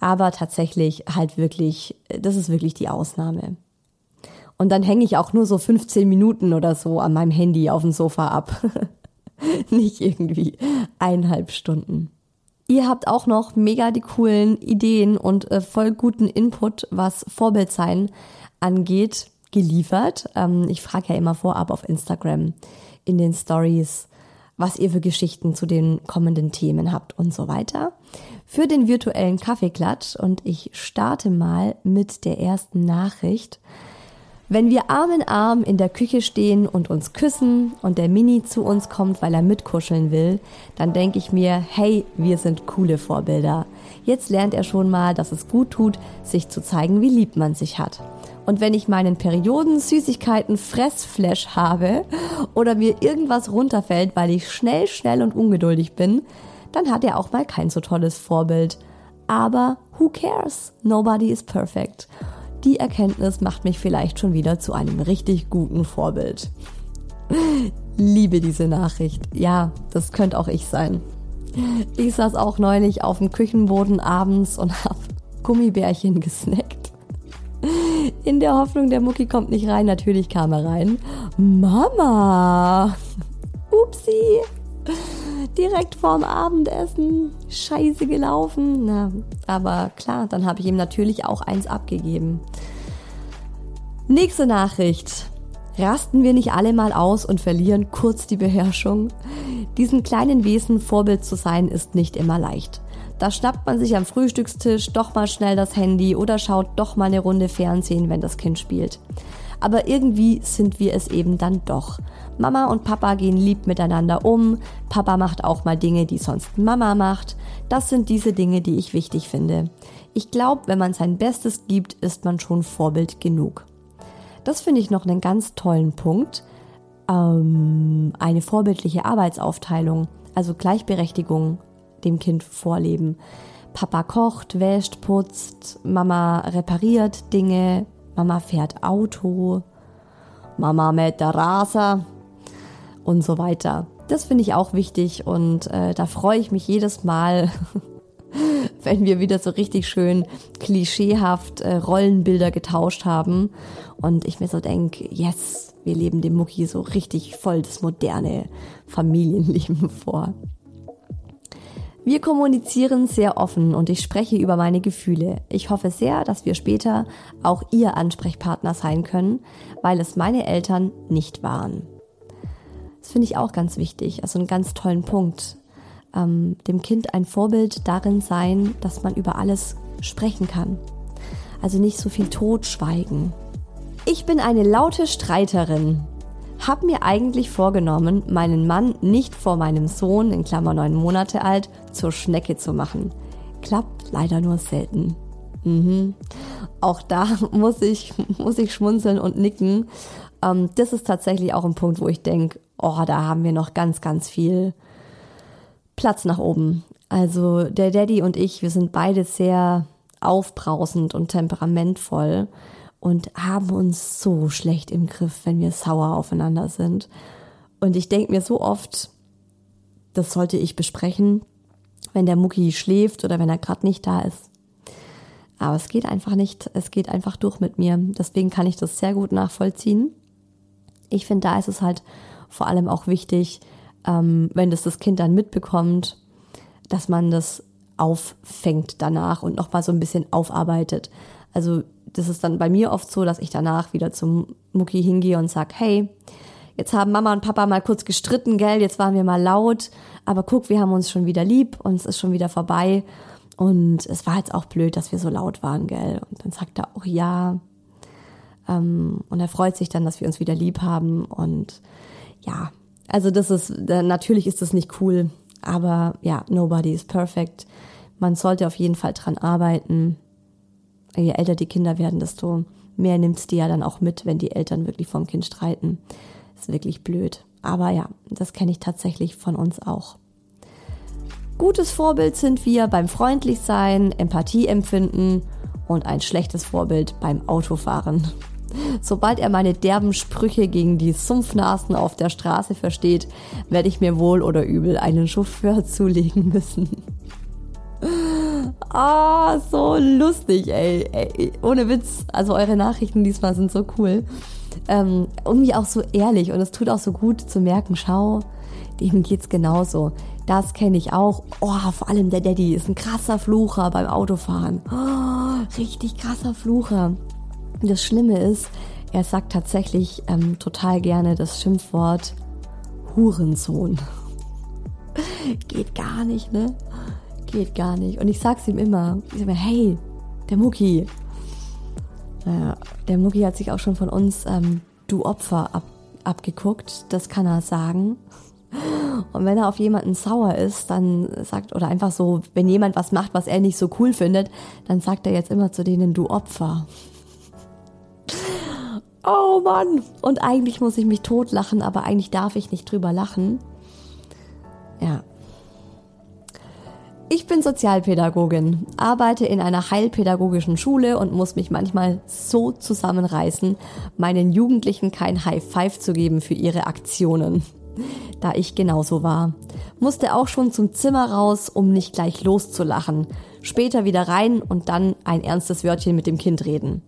A: Aber tatsächlich halt wirklich, das ist wirklich die Ausnahme. Und dann hänge ich auch nur so 15 Minuten oder so an meinem Handy auf dem Sofa ab. nicht irgendwie eineinhalb Stunden. Ihr habt auch noch mega die coolen Ideen und äh, voll guten Input, was Vorbildsein angeht, geliefert. Ähm, ich frage ja immer vorab auf Instagram in den Stories, was ihr für Geschichten zu den kommenden Themen habt und so weiter. Für den virtuellen Kaffeeklatsch und ich starte mal mit der ersten Nachricht. Wenn wir Arm in Arm in der Küche stehen und uns küssen und der Mini zu uns kommt, weil er mitkuscheln will, dann denke ich mir, hey, wir sind coole Vorbilder. Jetzt lernt er schon mal, dass es gut tut, sich zu zeigen, wie lieb man sich hat. Und wenn ich meinen Perioden Süßigkeiten Fressflash habe oder mir irgendwas runterfällt, weil ich schnell, schnell und ungeduldig bin, dann hat er auch mal kein so tolles Vorbild. Aber who cares? Nobody is perfect die Erkenntnis macht mich vielleicht schon wieder zu einem richtig guten Vorbild. Liebe diese Nachricht. Ja, das könnte auch ich sein. Ich saß auch neulich auf dem Küchenboden abends und habe Gummibärchen gesnackt. In der Hoffnung, der Mucki kommt nicht rein. Natürlich kam er rein. Mama! Upsi! Direkt vorm Abendessen. Scheiße gelaufen. Na, aber klar, dann habe ich ihm natürlich auch eins abgegeben. Nächste Nachricht. Rasten wir nicht alle mal aus und verlieren kurz die Beherrschung? Diesen kleinen Wesen Vorbild zu sein, ist nicht immer leicht. Da schnappt man sich am Frühstückstisch doch mal schnell das Handy oder schaut doch mal eine Runde Fernsehen, wenn das Kind spielt. Aber irgendwie sind wir es eben dann doch. Mama und Papa gehen lieb miteinander um. Papa macht auch mal Dinge, die sonst Mama macht. Das sind diese Dinge, die ich wichtig finde. Ich glaube, wenn man sein Bestes gibt, ist man schon Vorbild genug. Das finde ich noch einen ganz tollen Punkt. Ähm, eine vorbildliche Arbeitsaufteilung, also Gleichberechtigung dem Kind vorleben. Papa kocht, wäscht, putzt, Mama repariert Dinge, Mama fährt Auto, Mama mäht der Raser und so weiter. Das finde ich auch wichtig und äh, da freue ich mich jedes Mal, wenn wir wieder so richtig schön klischeehaft äh, Rollenbilder getauscht haben und ich mir so denke, yes, wir leben dem Mucki so richtig voll das moderne Familienleben vor. Wir kommunizieren sehr offen und ich spreche über meine Gefühle. Ich hoffe sehr, dass wir später auch Ihr Ansprechpartner sein können, weil es meine Eltern nicht waren. Das finde ich auch ganz wichtig, also einen ganz tollen Punkt. Ähm, dem Kind ein Vorbild darin sein, dass man über alles sprechen kann. Also nicht so viel totschweigen. Ich bin eine laute Streiterin. Hab mir eigentlich vorgenommen, meinen Mann nicht vor meinem Sohn, in Klammer neun Monate alt, zur Schnecke zu machen. Klappt leider nur selten. Mhm. Auch da muss ich, muss ich schmunzeln und nicken. Ähm, das ist tatsächlich auch ein Punkt, wo ich denke, oh, da haben wir noch ganz, ganz viel Platz nach oben. Also der Daddy und ich, wir sind beide sehr aufbrausend und temperamentvoll und haben uns so schlecht im Griff, wenn wir sauer aufeinander sind. Und ich denke mir so oft, das sollte ich besprechen, wenn der Mucki schläft oder wenn er gerade nicht da ist. Aber es geht einfach nicht, es geht einfach durch mit mir. Deswegen kann ich das sehr gut nachvollziehen. Ich finde, da ist es halt vor allem auch wichtig, ähm, wenn das das Kind dann mitbekommt, dass man das auffängt danach und nochmal so ein bisschen aufarbeitet. Also das ist dann bei mir oft so, dass ich danach wieder zum Mucki hingehe und sag, hey, jetzt haben Mama und Papa mal kurz gestritten, gell, jetzt waren wir mal laut, aber guck, wir haben uns schon wieder lieb und es ist schon wieder vorbei. Und es war jetzt auch blöd, dass wir so laut waren, gell. Und dann sagt er auch ja. Ähm, und er freut sich dann, dass wir uns wieder lieb haben. Und ja, also das ist, natürlich ist das nicht cool, aber ja, nobody is perfect. Man sollte auf jeden Fall dran arbeiten. Je älter die Kinder werden, desto mehr nimmt's die ja dann auch mit, wenn die Eltern wirklich vom Kind streiten. Ist wirklich blöd. Aber ja, das kenne ich tatsächlich von uns auch. Gutes Vorbild sind wir beim Freundlichsein, Empathie empfinden und ein schlechtes Vorbild beim Autofahren. Sobald er meine derben Sprüche gegen die Sumpfnasen auf der Straße versteht, werde ich mir wohl oder übel einen Chauffeur zulegen müssen. Ah, so lustig, ey. ey. Ohne Witz. Also eure Nachrichten diesmal sind so cool. Ähm, irgendwie auch so ehrlich und es tut auch so gut zu merken, schau, denen geht's genauso. Das kenne ich auch. Oh, vor allem der Daddy ist ein krasser Flucher beim Autofahren. Oh, richtig krasser Flucher. Das Schlimme ist, er sagt tatsächlich ähm, total gerne das Schimpfwort Hurensohn. Geht gar nicht, ne? Geht gar nicht. Und ich sag's ihm immer. Ich sag mir, hey, der Mucki. Naja, der Mucki hat sich auch schon von uns ähm, du Opfer ab, abgeguckt. Das kann er sagen. Und wenn er auf jemanden sauer ist, dann sagt, oder einfach so, wenn jemand was macht, was er nicht so cool findet, dann sagt er jetzt immer zu denen, du Opfer. Oh Mann! Und eigentlich muss ich mich totlachen, aber eigentlich darf ich nicht drüber lachen. Ja. Ich bin Sozialpädagogin, arbeite in einer heilpädagogischen Schule und muss mich manchmal so zusammenreißen, meinen Jugendlichen kein High Five zu geben für ihre Aktionen da ich genauso war. Musste auch schon zum Zimmer raus, um nicht gleich loszulachen. Später wieder rein und dann ein ernstes Wörtchen mit dem Kind reden.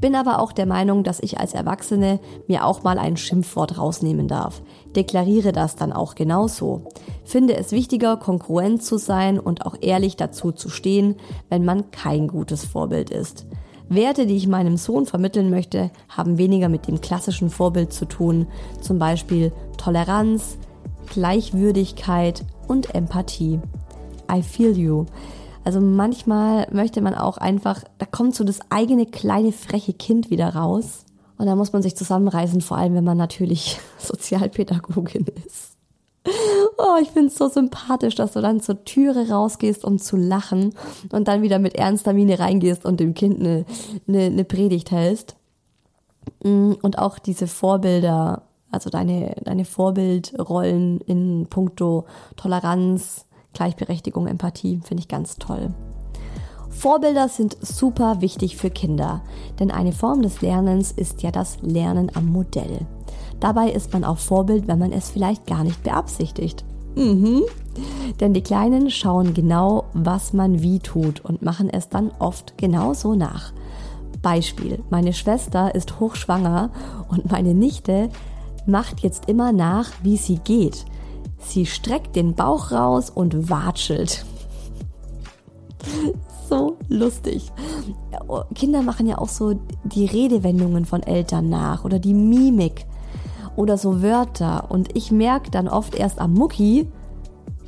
A: Bin aber auch der Meinung, dass ich als Erwachsene mir auch mal ein Schimpfwort rausnehmen darf. Deklariere das dann auch genauso. Finde es wichtiger, konkurrent zu sein und auch ehrlich dazu zu stehen, wenn man kein gutes Vorbild ist. Werte, die ich meinem Sohn vermitteln möchte, haben weniger mit dem klassischen Vorbild zu tun, zum Beispiel Toleranz, Gleichwürdigkeit und Empathie. I feel you. Also manchmal möchte man auch einfach, da kommt so das eigene kleine freche Kind wieder raus. Und da muss man sich zusammenreißen, vor allem wenn man natürlich Sozialpädagogin ist. Oh, ich finde es so sympathisch, dass du dann zur Türe rausgehst, um zu lachen und dann wieder mit ernster Miene reingehst und dem Kind eine, eine, eine Predigt hältst. Mm, und auch diese Vorbilder, also deine, deine Vorbildrollen in puncto Toleranz, Gleichberechtigung, Empathie, finde ich ganz toll. Vorbilder sind super wichtig für Kinder, denn eine Form des Lernens ist ja das Lernen am Modell. Dabei ist man auch Vorbild, wenn man es vielleicht gar nicht beabsichtigt. Mhm. Denn die Kleinen schauen genau, was man wie tut und machen es dann oft genauso nach. Beispiel, meine Schwester ist hochschwanger und meine Nichte macht jetzt immer nach, wie sie geht. Sie streckt den Bauch raus und watschelt. So lustig. Kinder machen ja auch so die Redewendungen von Eltern nach oder die Mimik oder so Wörter. Und ich merke dann oft erst am Mucki,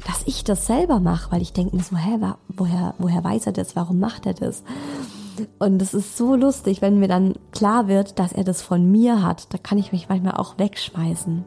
A: dass ich das selber mache, weil ich denke mir so, hä, woher, woher weiß er das? Warum macht er das? Und es ist so lustig, wenn mir dann klar wird, dass er das von mir hat. Da kann ich mich manchmal auch wegschmeißen.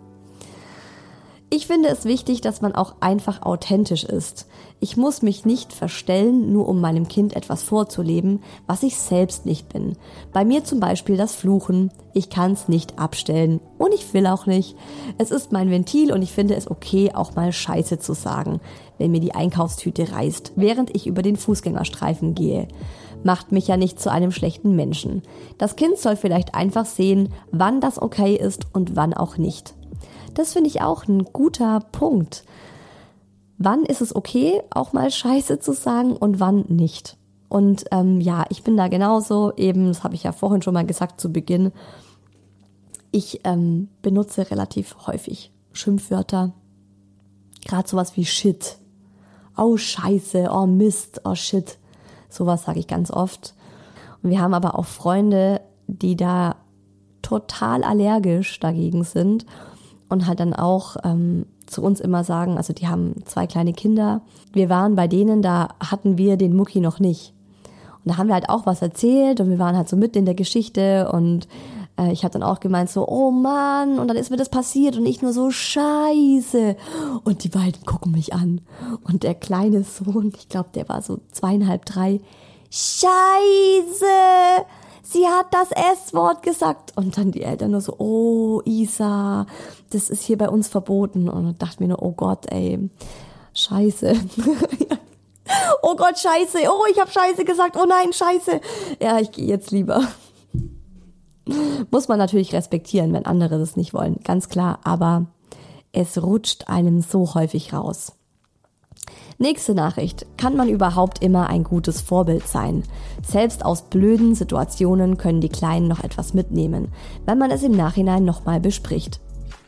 A: Ich finde es wichtig, dass man auch einfach authentisch ist. Ich muss mich nicht verstellen, nur um meinem Kind etwas vorzuleben, was ich selbst nicht bin. Bei mir zum Beispiel das Fluchen. Ich kann es nicht abstellen und ich will auch nicht. Es ist mein Ventil und ich finde es okay, auch mal Scheiße zu sagen, wenn mir die Einkaufstüte reißt, während ich über den Fußgängerstreifen gehe. Macht mich ja nicht zu einem schlechten Menschen. Das Kind soll vielleicht einfach sehen, wann das okay ist und wann auch nicht. Das finde ich auch ein guter Punkt. Wann ist es okay, auch mal Scheiße zu sagen und wann nicht? Und ähm, ja, ich bin da genauso, eben, das habe ich ja vorhin schon mal gesagt zu Beginn. Ich ähm, benutze relativ häufig Schimpfwörter. Gerade sowas wie Shit. Oh Scheiße, oh Mist, oh Shit. Sowas sage ich ganz oft. Und wir haben aber auch Freunde, die da total allergisch dagegen sind und halt dann auch ähm, zu uns immer sagen, also die haben zwei kleine Kinder. Wir waren bei denen, da hatten wir den Mucki noch nicht. Und da haben wir halt auch was erzählt und wir waren halt so mitten in der Geschichte und äh, ich habe dann auch gemeint so, oh Mann, und dann ist mir das passiert und ich nur so scheiße. Und die beiden gucken mich an. Und der kleine Sohn, ich glaube, der war so zweieinhalb, drei, scheiße sie hat das S-Wort gesagt. Und dann die Eltern nur so, oh, Isa, das ist hier bei uns verboten. Und ich dachte mir nur, oh Gott, ey, scheiße. oh Gott, scheiße. Oh, ich habe scheiße gesagt. Oh nein, scheiße. Ja, ich gehe jetzt lieber. Muss man natürlich respektieren, wenn andere das nicht wollen, ganz klar. Aber es rutscht einem so häufig raus. Nächste Nachricht. Kann man überhaupt immer ein gutes Vorbild sein? Selbst aus blöden Situationen können die Kleinen noch etwas mitnehmen, wenn man es im Nachhinein nochmal bespricht.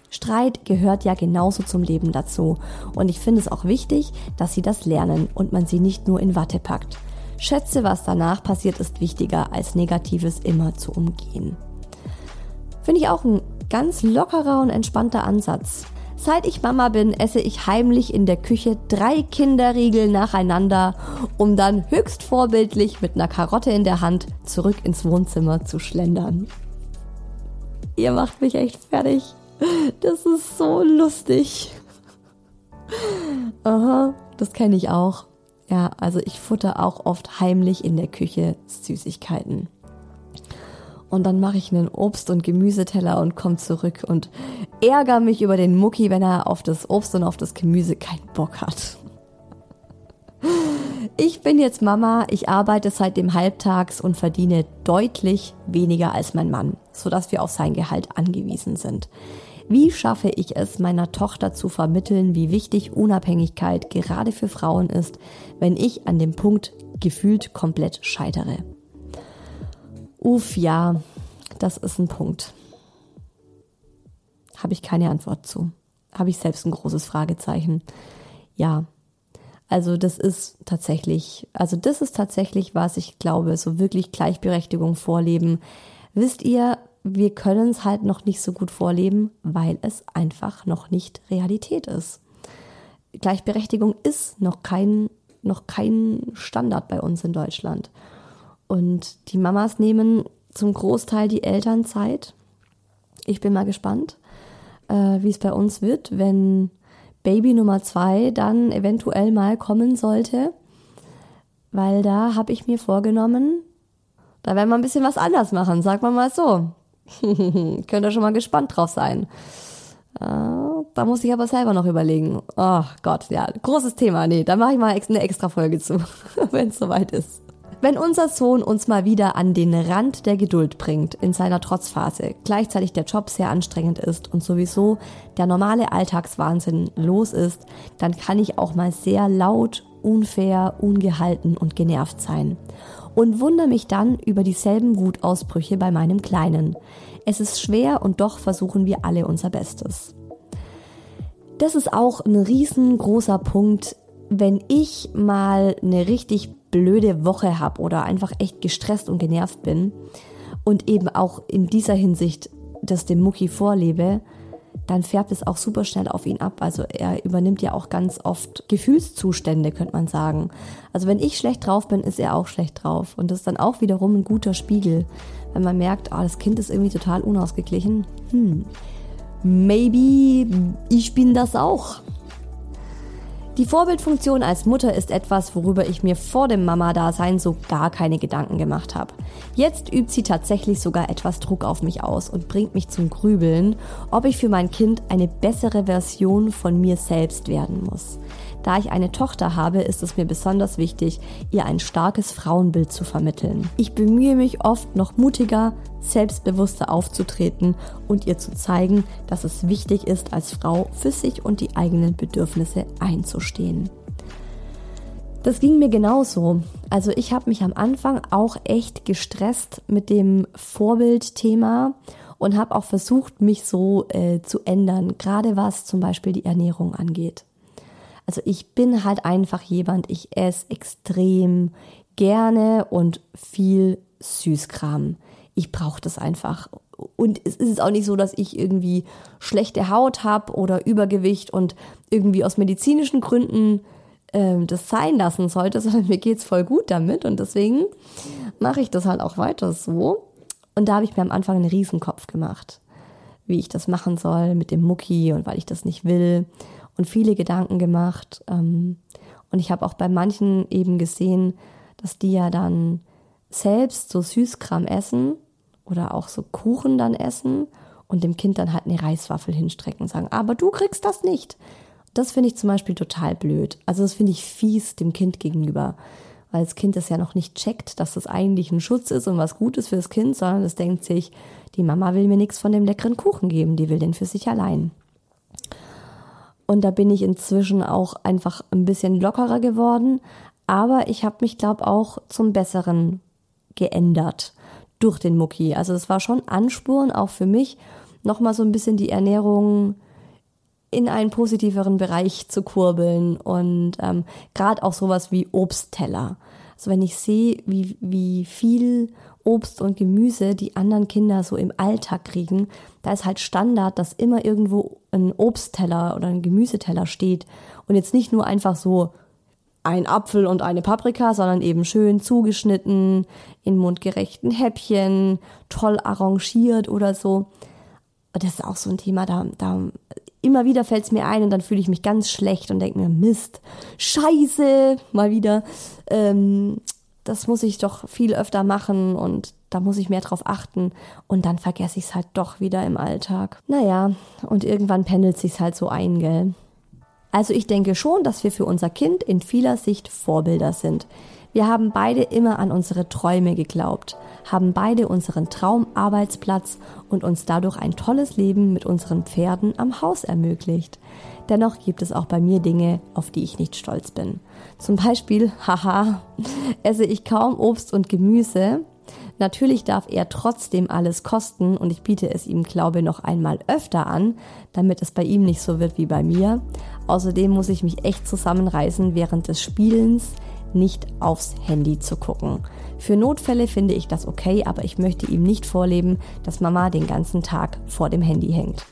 A: Streit gehört ja genauso zum Leben dazu und ich finde es auch wichtig, dass sie das lernen und man sie nicht nur in Watte packt. Schätze, was danach passiert, ist wichtiger als Negatives immer zu umgehen. Finde ich auch ein ganz lockerer und entspannter Ansatz. Seit ich Mama bin, esse ich heimlich in der Küche drei Kinderriegel nacheinander, um dann höchst vorbildlich mit einer Karotte in der Hand zurück ins Wohnzimmer zu schlendern. Ihr macht mich echt fertig. Das ist so lustig. Aha, das kenne ich auch. Ja, also ich futter auch oft heimlich in der Küche Süßigkeiten und dann mache ich einen Obst- und Gemüseteller und komme zurück und ärgere mich über den Mucki, wenn er auf das Obst und auf das Gemüse keinen Bock hat. Ich bin jetzt Mama, ich arbeite seit dem Halbtags und verdiene deutlich weniger als mein Mann, sodass wir auf sein Gehalt angewiesen sind. Wie schaffe ich es, meiner Tochter zu vermitteln, wie wichtig Unabhängigkeit gerade für Frauen ist, wenn ich an dem Punkt gefühlt komplett scheitere? Uff, ja, das ist ein Punkt. Habe ich keine Antwort zu. Habe ich selbst ein großes Fragezeichen. Ja, also das ist tatsächlich, also das ist tatsächlich, was ich glaube, so wirklich Gleichberechtigung vorleben. Wisst ihr, wir können es halt noch nicht so gut vorleben, weil es einfach noch nicht Realität ist. Gleichberechtigung ist noch kein, noch kein Standard bei uns in Deutschland. Und die Mamas nehmen zum Großteil die Elternzeit. Ich bin mal gespannt, äh, wie es bei uns wird, wenn Baby Nummer zwei dann eventuell mal kommen sollte. Weil da habe ich mir vorgenommen, da werden wir ein bisschen was anders machen, sagt man mal so. Könnt ihr schon mal gespannt drauf sein. Äh, da muss ich aber selber noch überlegen. Oh Gott, ja, großes Thema. Nee, da mache ich mal eine extra Folge zu, wenn es soweit ist. Wenn unser Sohn uns mal wieder an den Rand der Geduld bringt in seiner Trotzphase, gleichzeitig der Job sehr anstrengend ist und sowieso der normale Alltagswahnsinn los ist, dann kann ich auch mal sehr laut, unfair, ungehalten und genervt sein. Und wundere mich dann über dieselben Wutausbrüche bei meinem Kleinen. Es ist schwer und doch versuchen wir alle unser Bestes. Das ist auch ein riesengroßer Punkt, wenn ich mal eine richtig blöde Woche habe oder einfach echt gestresst und genervt bin und eben auch in dieser Hinsicht das dem Mucki vorlebe, dann färbt es auch super schnell auf ihn ab. Also er übernimmt ja auch ganz oft Gefühlszustände, könnte man sagen. Also wenn ich schlecht drauf bin, ist er auch schlecht drauf. Und das ist dann auch wiederum ein guter Spiegel, wenn man merkt, oh, das Kind ist irgendwie total unausgeglichen. Hm, maybe ich bin das auch. Die Vorbildfunktion als Mutter ist etwas, worüber ich mir vor dem Mama-Dasein so gar keine Gedanken gemacht habe. Jetzt übt sie tatsächlich sogar etwas Druck auf mich aus und bringt mich zum Grübeln, ob ich für mein Kind eine bessere Version von mir selbst werden muss. Da ich eine Tochter habe, ist es mir besonders wichtig, ihr ein starkes Frauenbild zu vermitteln. Ich bemühe mich oft noch mutiger, selbstbewusster aufzutreten und ihr zu zeigen, dass es wichtig ist, als Frau für sich und die eigenen Bedürfnisse einzustehen. Das ging mir genauso. Also ich habe mich am Anfang auch echt gestresst mit dem Vorbildthema und habe auch versucht, mich so äh, zu ändern, gerade was zum Beispiel die Ernährung angeht. Also ich bin halt einfach jemand, ich esse extrem gerne und viel Süßkram. Ich brauche das einfach. Und es ist auch nicht so, dass ich irgendwie schlechte Haut habe oder Übergewicht und irgendwie aus medizinischen Gründen äh, das sein lassen sollte, sondern mir geht's voll gut damit und deswegen mache ich das halt auch weiter so. Und da habe ich mir am Anfang einen Riesenkopf gemacht, wie ich das machen soll mit dem Mucki und weil ich das nicht will und viele Gedanken gemacht. Ähm, und ich habe auch bei manchen eben gesehen, dass die ja dann selbst so Süßkram essen oder auch so Kuchen dann essen und dem Kind dann halt eine Reiswaffel hinstrecken und sagen, aber du kriegst das nicht. Das finde ich zum Beispiel total blöd. Also das finde ich fies dem Kind gegenüber, weil das Kind das ja noch nicht checkt, dass das eigentlich ein Schutz ist und was Gutes für das Kind, sondern es denkt sich, die Mama will mir nichts von dem leckeren Kuchen geben, die will den für sich allein. Und da bin ich inzwischen auch einfach ein bisschen lockerer geworden. Aber ich habe mich, glaube auch zum Besseren geändert durch den Mucki. Also es war schon Anspuren auch für mich, nochmal so ein bisschen die Ernährung in einen positiveren Bereich zu kurbeln und ähm, gerade auch sowas wie Obstteller. Also wenn ich sehe, wie, wie viel Obst und Gemüse die anderen Kinder so im Alltag kriegen, da ist halt Standard, dass immer irgendwo ein Obstteller oder ein Gemüseteller steht und jetzt nicht nur einfach so ein Apfel und eine Paprika, sondern eben schön zugeschnitten, in mundgerechten Häppchen, toll arrangiert oder so. Das ist auch so ein Thema, da, da immer wieder fällt es mir ein und dann fühle ich mich ganz schlecht und denke mir, Mist, scheiße, mal wieder. Ähm, das muss ich doch viel öfter machen und da muss ich mehr drauf achten und dann vergesse ich es halt doch wieder im Alltag. Naja, und irgendwann pendelt sich's halt so ein, gell? Also ich denke schon, dass wir für unser Kind in vieler Sicht Vorbilder sind. Wir haben beide immer an unsere Träume geglaubt, haben beide unseren Traumarbeitsplatz und uns dadurch ein tolles Leben mit unseren Pferden am Haus ermöglicht. Dennoch gibt es auch bei mir Dinge, auf die ich nicht stolz bin. Zum Beispiel, haha, esse ich kaum Obst und Gemüse. Natürlich darf er trotzdem alles kosten und ich biete es ihm, glaube noch einmal öfter an, damit es bei ihm nicht so wird wie bei mir. Außerdem muss ich mich echt zusammenreißen, während des Spielens nicht aufs Handy zu gucken. Für Notfälle finde ich das okay, aber ich möchte ihm nicht vorleben, dass Mama den ganzen Tag vor dem Handy hängt.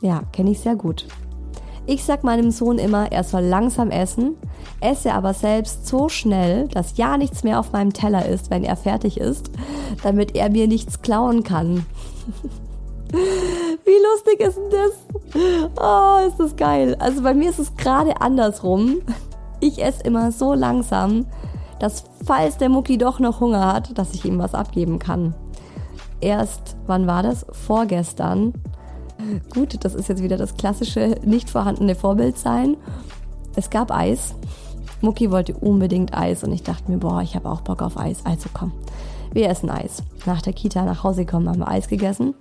A: Ja, kenne ich sehr gut. Ich sag meinem Sohn immer, er soll langsam essen, esse aber selbst so schnell, dass ja nichts mehr auf meinem Teller ist, wenn er fertig ist, damit er mir nichts klauen kann. Wie lustig ist denn das? Oh, ist das geil. Also bei mir ist es gerade andersrum. Ich esse immer so langsam, dass falls der Mucki doch noch Hunger hat, dass ich ihm was abgeben kann. Erst, wann war das? Vorgestern Gut, das ist jetzt wieder das klassische nicht vorhandene Vorbild sein. Es gab Eis. Mucki wollte unbedingt Eis und ich dachte mir, boah, ich habe auch Bock auf Eis. Also komm, wir essen Eis. Nach der Kita nach Hause gekommen, haben wir Eis gegessen.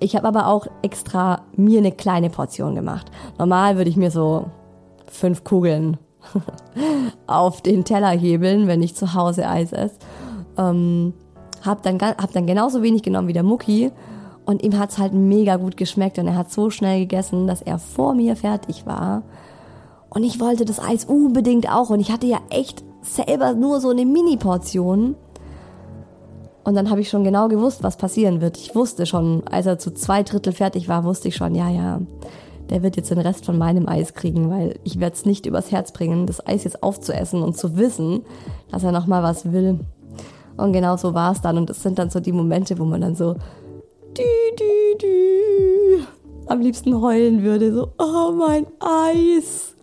A: Ich habe aber auch extra mir eine kleine Portion gemacht. Normal würde ich mir so fünf Kugeln auf den Teller hebeln, wenn ich zu Hause Eis esse. Ähm, hab dann, hab dann genauso wenig genommen wie der Mucki und ihm hat's halt mega gut geschmeckt und er hat so schnell gegessen, dass er vor mir fertig war. Und ich wollte das Eis unbedingt auch und ich hatte ja echt selber nur so eine Mini-Portion. Und dann habe ich schon genau gewusst, was passieren wird. Ich wusste schon, als er zu zwei Drittel fertig war, wusste ich schon, ja, ja, der wird jetzt den Rest von meinem Eis kriegen, weil ich werde es nicht übers Herz bringen, das Eis jetzt aufzuessen und zu wissen, dass er noch mal was will. Und genau so war es dann. Und es sind dann so die Momente, wo man dann so dü, dü, dü, am liebsten heulen würde. So, oh mein Eis.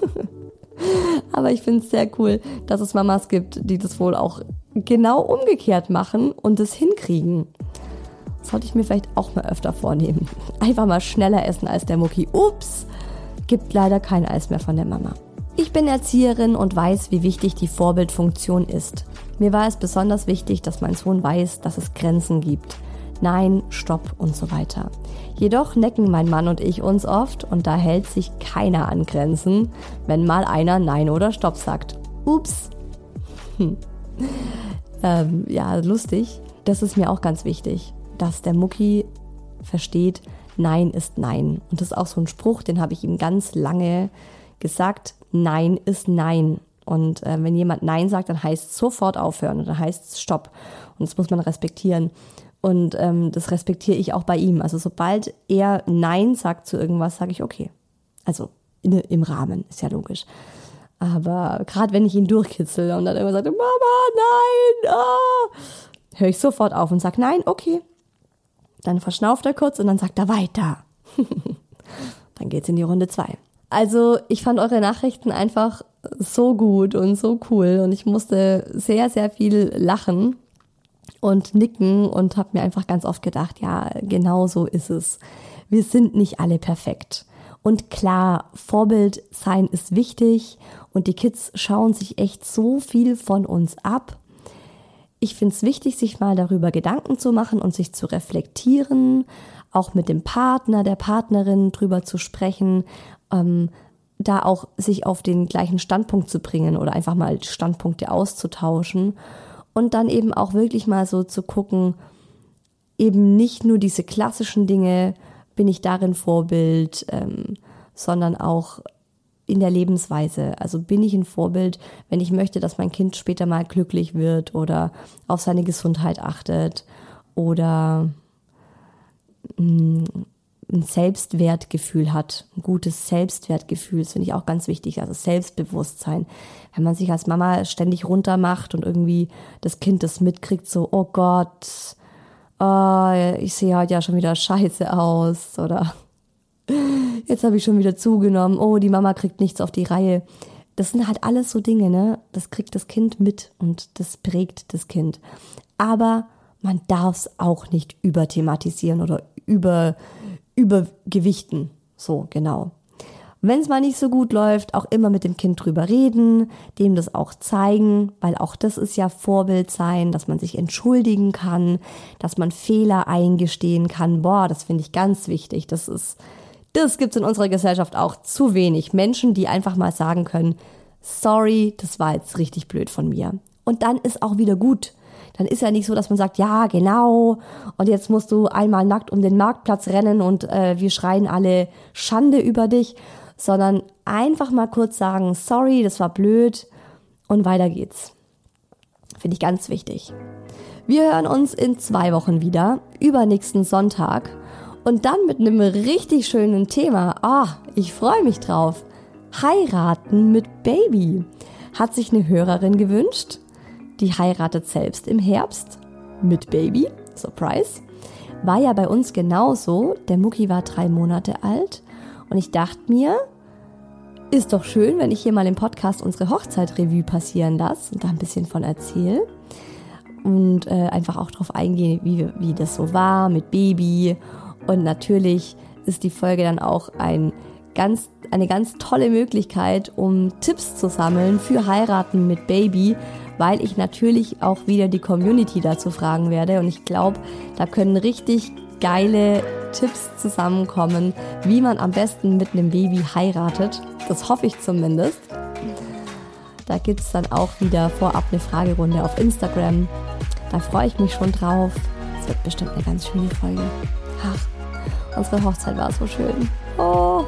A: Aber ich finde es sehr cool, dass es Mamas gibt, die das wohl auch genau umgekehrt machen und es hinkriegen. Sollte ich mir vielleicht auch mal öfter vornehmen. Einfach mal schneller essen als der Mucki. Ups, gibt leider kein Eis mehr von der Mama. Ich bin Erzieherin und weiß, wie wichtig die Vorbildfunktion ist. Mir war es besonders wichtig, dass mein Sohn weiß, dass es Grenzen gibt. Nein, Stopp und so weiter. Jedoch necken mein Mann und ich uns oft und da hält sich keiner an Grenzen, wenn mal einer Nein oder Stopp sagt. Ups. Hm. Ähm, ja, lustig. Das ist mir auch ganz wichtig, dass der Mucki versteht, Nein ist Nein. Und das ist auch so ein Spruch, den habe ich ihm ganz lange gesagt. Nein ist Nein. Und äh, wenn jemand Nein sagt, dann heißt es sofort aufhören und dann heißt es Stopp. Und das muss man respektieren. Und ähm, das respektiere ich auch bei ihm. Also sobald er Nein sagt zu irgendwas, sage ich okay. Also in, im Rahmen, ist ja logisch. Aber gerade wenn ich ihn durchkitzel und dann immer sagt, Mama, nein, oh, höre ich sofort auf und sage, nein, okay. Dann verschnauft er kurz und dann sagt er weiter. dann geht's in die Runde zwei. Also ich fand eure Nachrichten einfach so gut und so cool und ich musste sehr, sehr viel lachen und nicken und habe mir einfach ganz oft gedacht, ja, genau so ist es. Wir sind nicht alle perfekt. Und klar, Vorbild sein ist wichtig und die Kids schauen sich echt so viel von uns ab. Ich finde es wichtig, sich mal darüber Gedanken zu machen und sich zu reflektieren, auch mit dem Partner, der Partnerin drüber zu sprechen, ähm, da auch sich auf den gleichen Standpunkt zu bringen oder einfach mal Standpunkte auszutauschen und dann eben auch wirklich mal so zu gucken, eben nicht nur diese klassischen Dinge, bin ich darin Vorbild, ähm, sondern auch in der Lebensweise. Also bin ich ein Vorbild, wenn ich möchte, dass mein Kind später mal glücklich wird oder auf seine Gesundheit achtet oder mh, mm, ein Selbstwertgefühl hat, ein gutes Selbstwertgefühl, das finde ich auch ganz wichtig, also Selbstbewusstsein. Wenn man sich als Mama ständig runtermacht und irgendwie das Kind das mitkriegt, so, oh Gott, oh, ich sehe heute ja schon wieder scheiße aus oder jetzt habe ich schon wieder zugenommen, oh, die Mama kriegt nichts auf die Reihe. Das sind halt alles so Dinge, ne? Das kriegt das Kind mit und das prägt das Kind. Aber man darf es auch nicht überthematisieren oder über, übergewichten. So, genau. Wenn es mal nicht so gut läuft, auch immer mit dem Kind drüber reden, dem das auch zeigen, weil auch das ist ja Vorbild sein, dass man sich entschuldigen kann, dass man Fehler eingestehen kann. Boah, das finde ich ganz wichtig. Das ist, das gibt's in unserer Gesellschaft auch zu wenig. Menschen, die einfach mal sagen können, sorry, das war jetzt richtig blöd von mir. Und dann ist auch wieder gut dann ist ja nicht so, dass man sagt, ja, genau, und jetzt musst du einmal nackt um den Marktplatz rennen und äh, wir schreien alle Schande über dich, sondern einfach mal kurz sagen, sorry, das war blöd und weiter geht's. Finde ich ganz wichtig. Wir hören uns in zwei Wochen wieder, übernächsten Sonntag. Und dann mit einem richtig schönen Thema. Ah, ich freue mich drauf. Heiraten mit Baby. Hat sich eine Hörerin gewünscht. Die heiratet selbst im Herbst mit Baby. Surprise. War ja bei uns genauso. Der Mucki war drei Monate alt. Und ich dachte mir, ist doch schön, wenn ich hier mal im Podcast unsere Hochzeitrevue passieren lasse und da ein bisschen von erzähle. Und äh, einfach auch darauf eingehe, wie, wie das so war mit Baby. Und natürlich ist die Folge dann auch ein ganz, eine ganz tolle Möglichkeit, um Tipps zu sammeln für Heiraten mit Baby weil ich natürlich auch wieder die Community dazu fragen werde. Und ich glaube, da können richtig geile Tipps zusammenkommen, wie man am besten mit einem Baby heiratet. Das hoffe ich zumindest. Da gibt es dann auch wieder vorab eine Fragerunde auf Instagram. Da freue ich mich schon drauf. Es wird bestimmt eine ganz schöne Folge. Ach, unsere Hochzeit war so schön. Oh,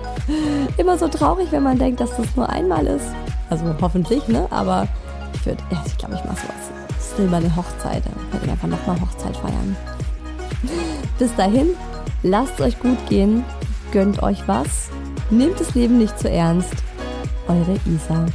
A: immer so traurig, wenn man denkt, dass das nur einmal ist. Also hoffentlich, ne? Aber ich würde, ja, ich glaube, ich mache sowas. Silberne Hochzeit. Dann werde ich einfach nochmal Hochzeit feiern. Bis dahin, lasst euch gut gehen, gönnt euch was, nehmt das Leben nicht zu ernst. Eure Isa.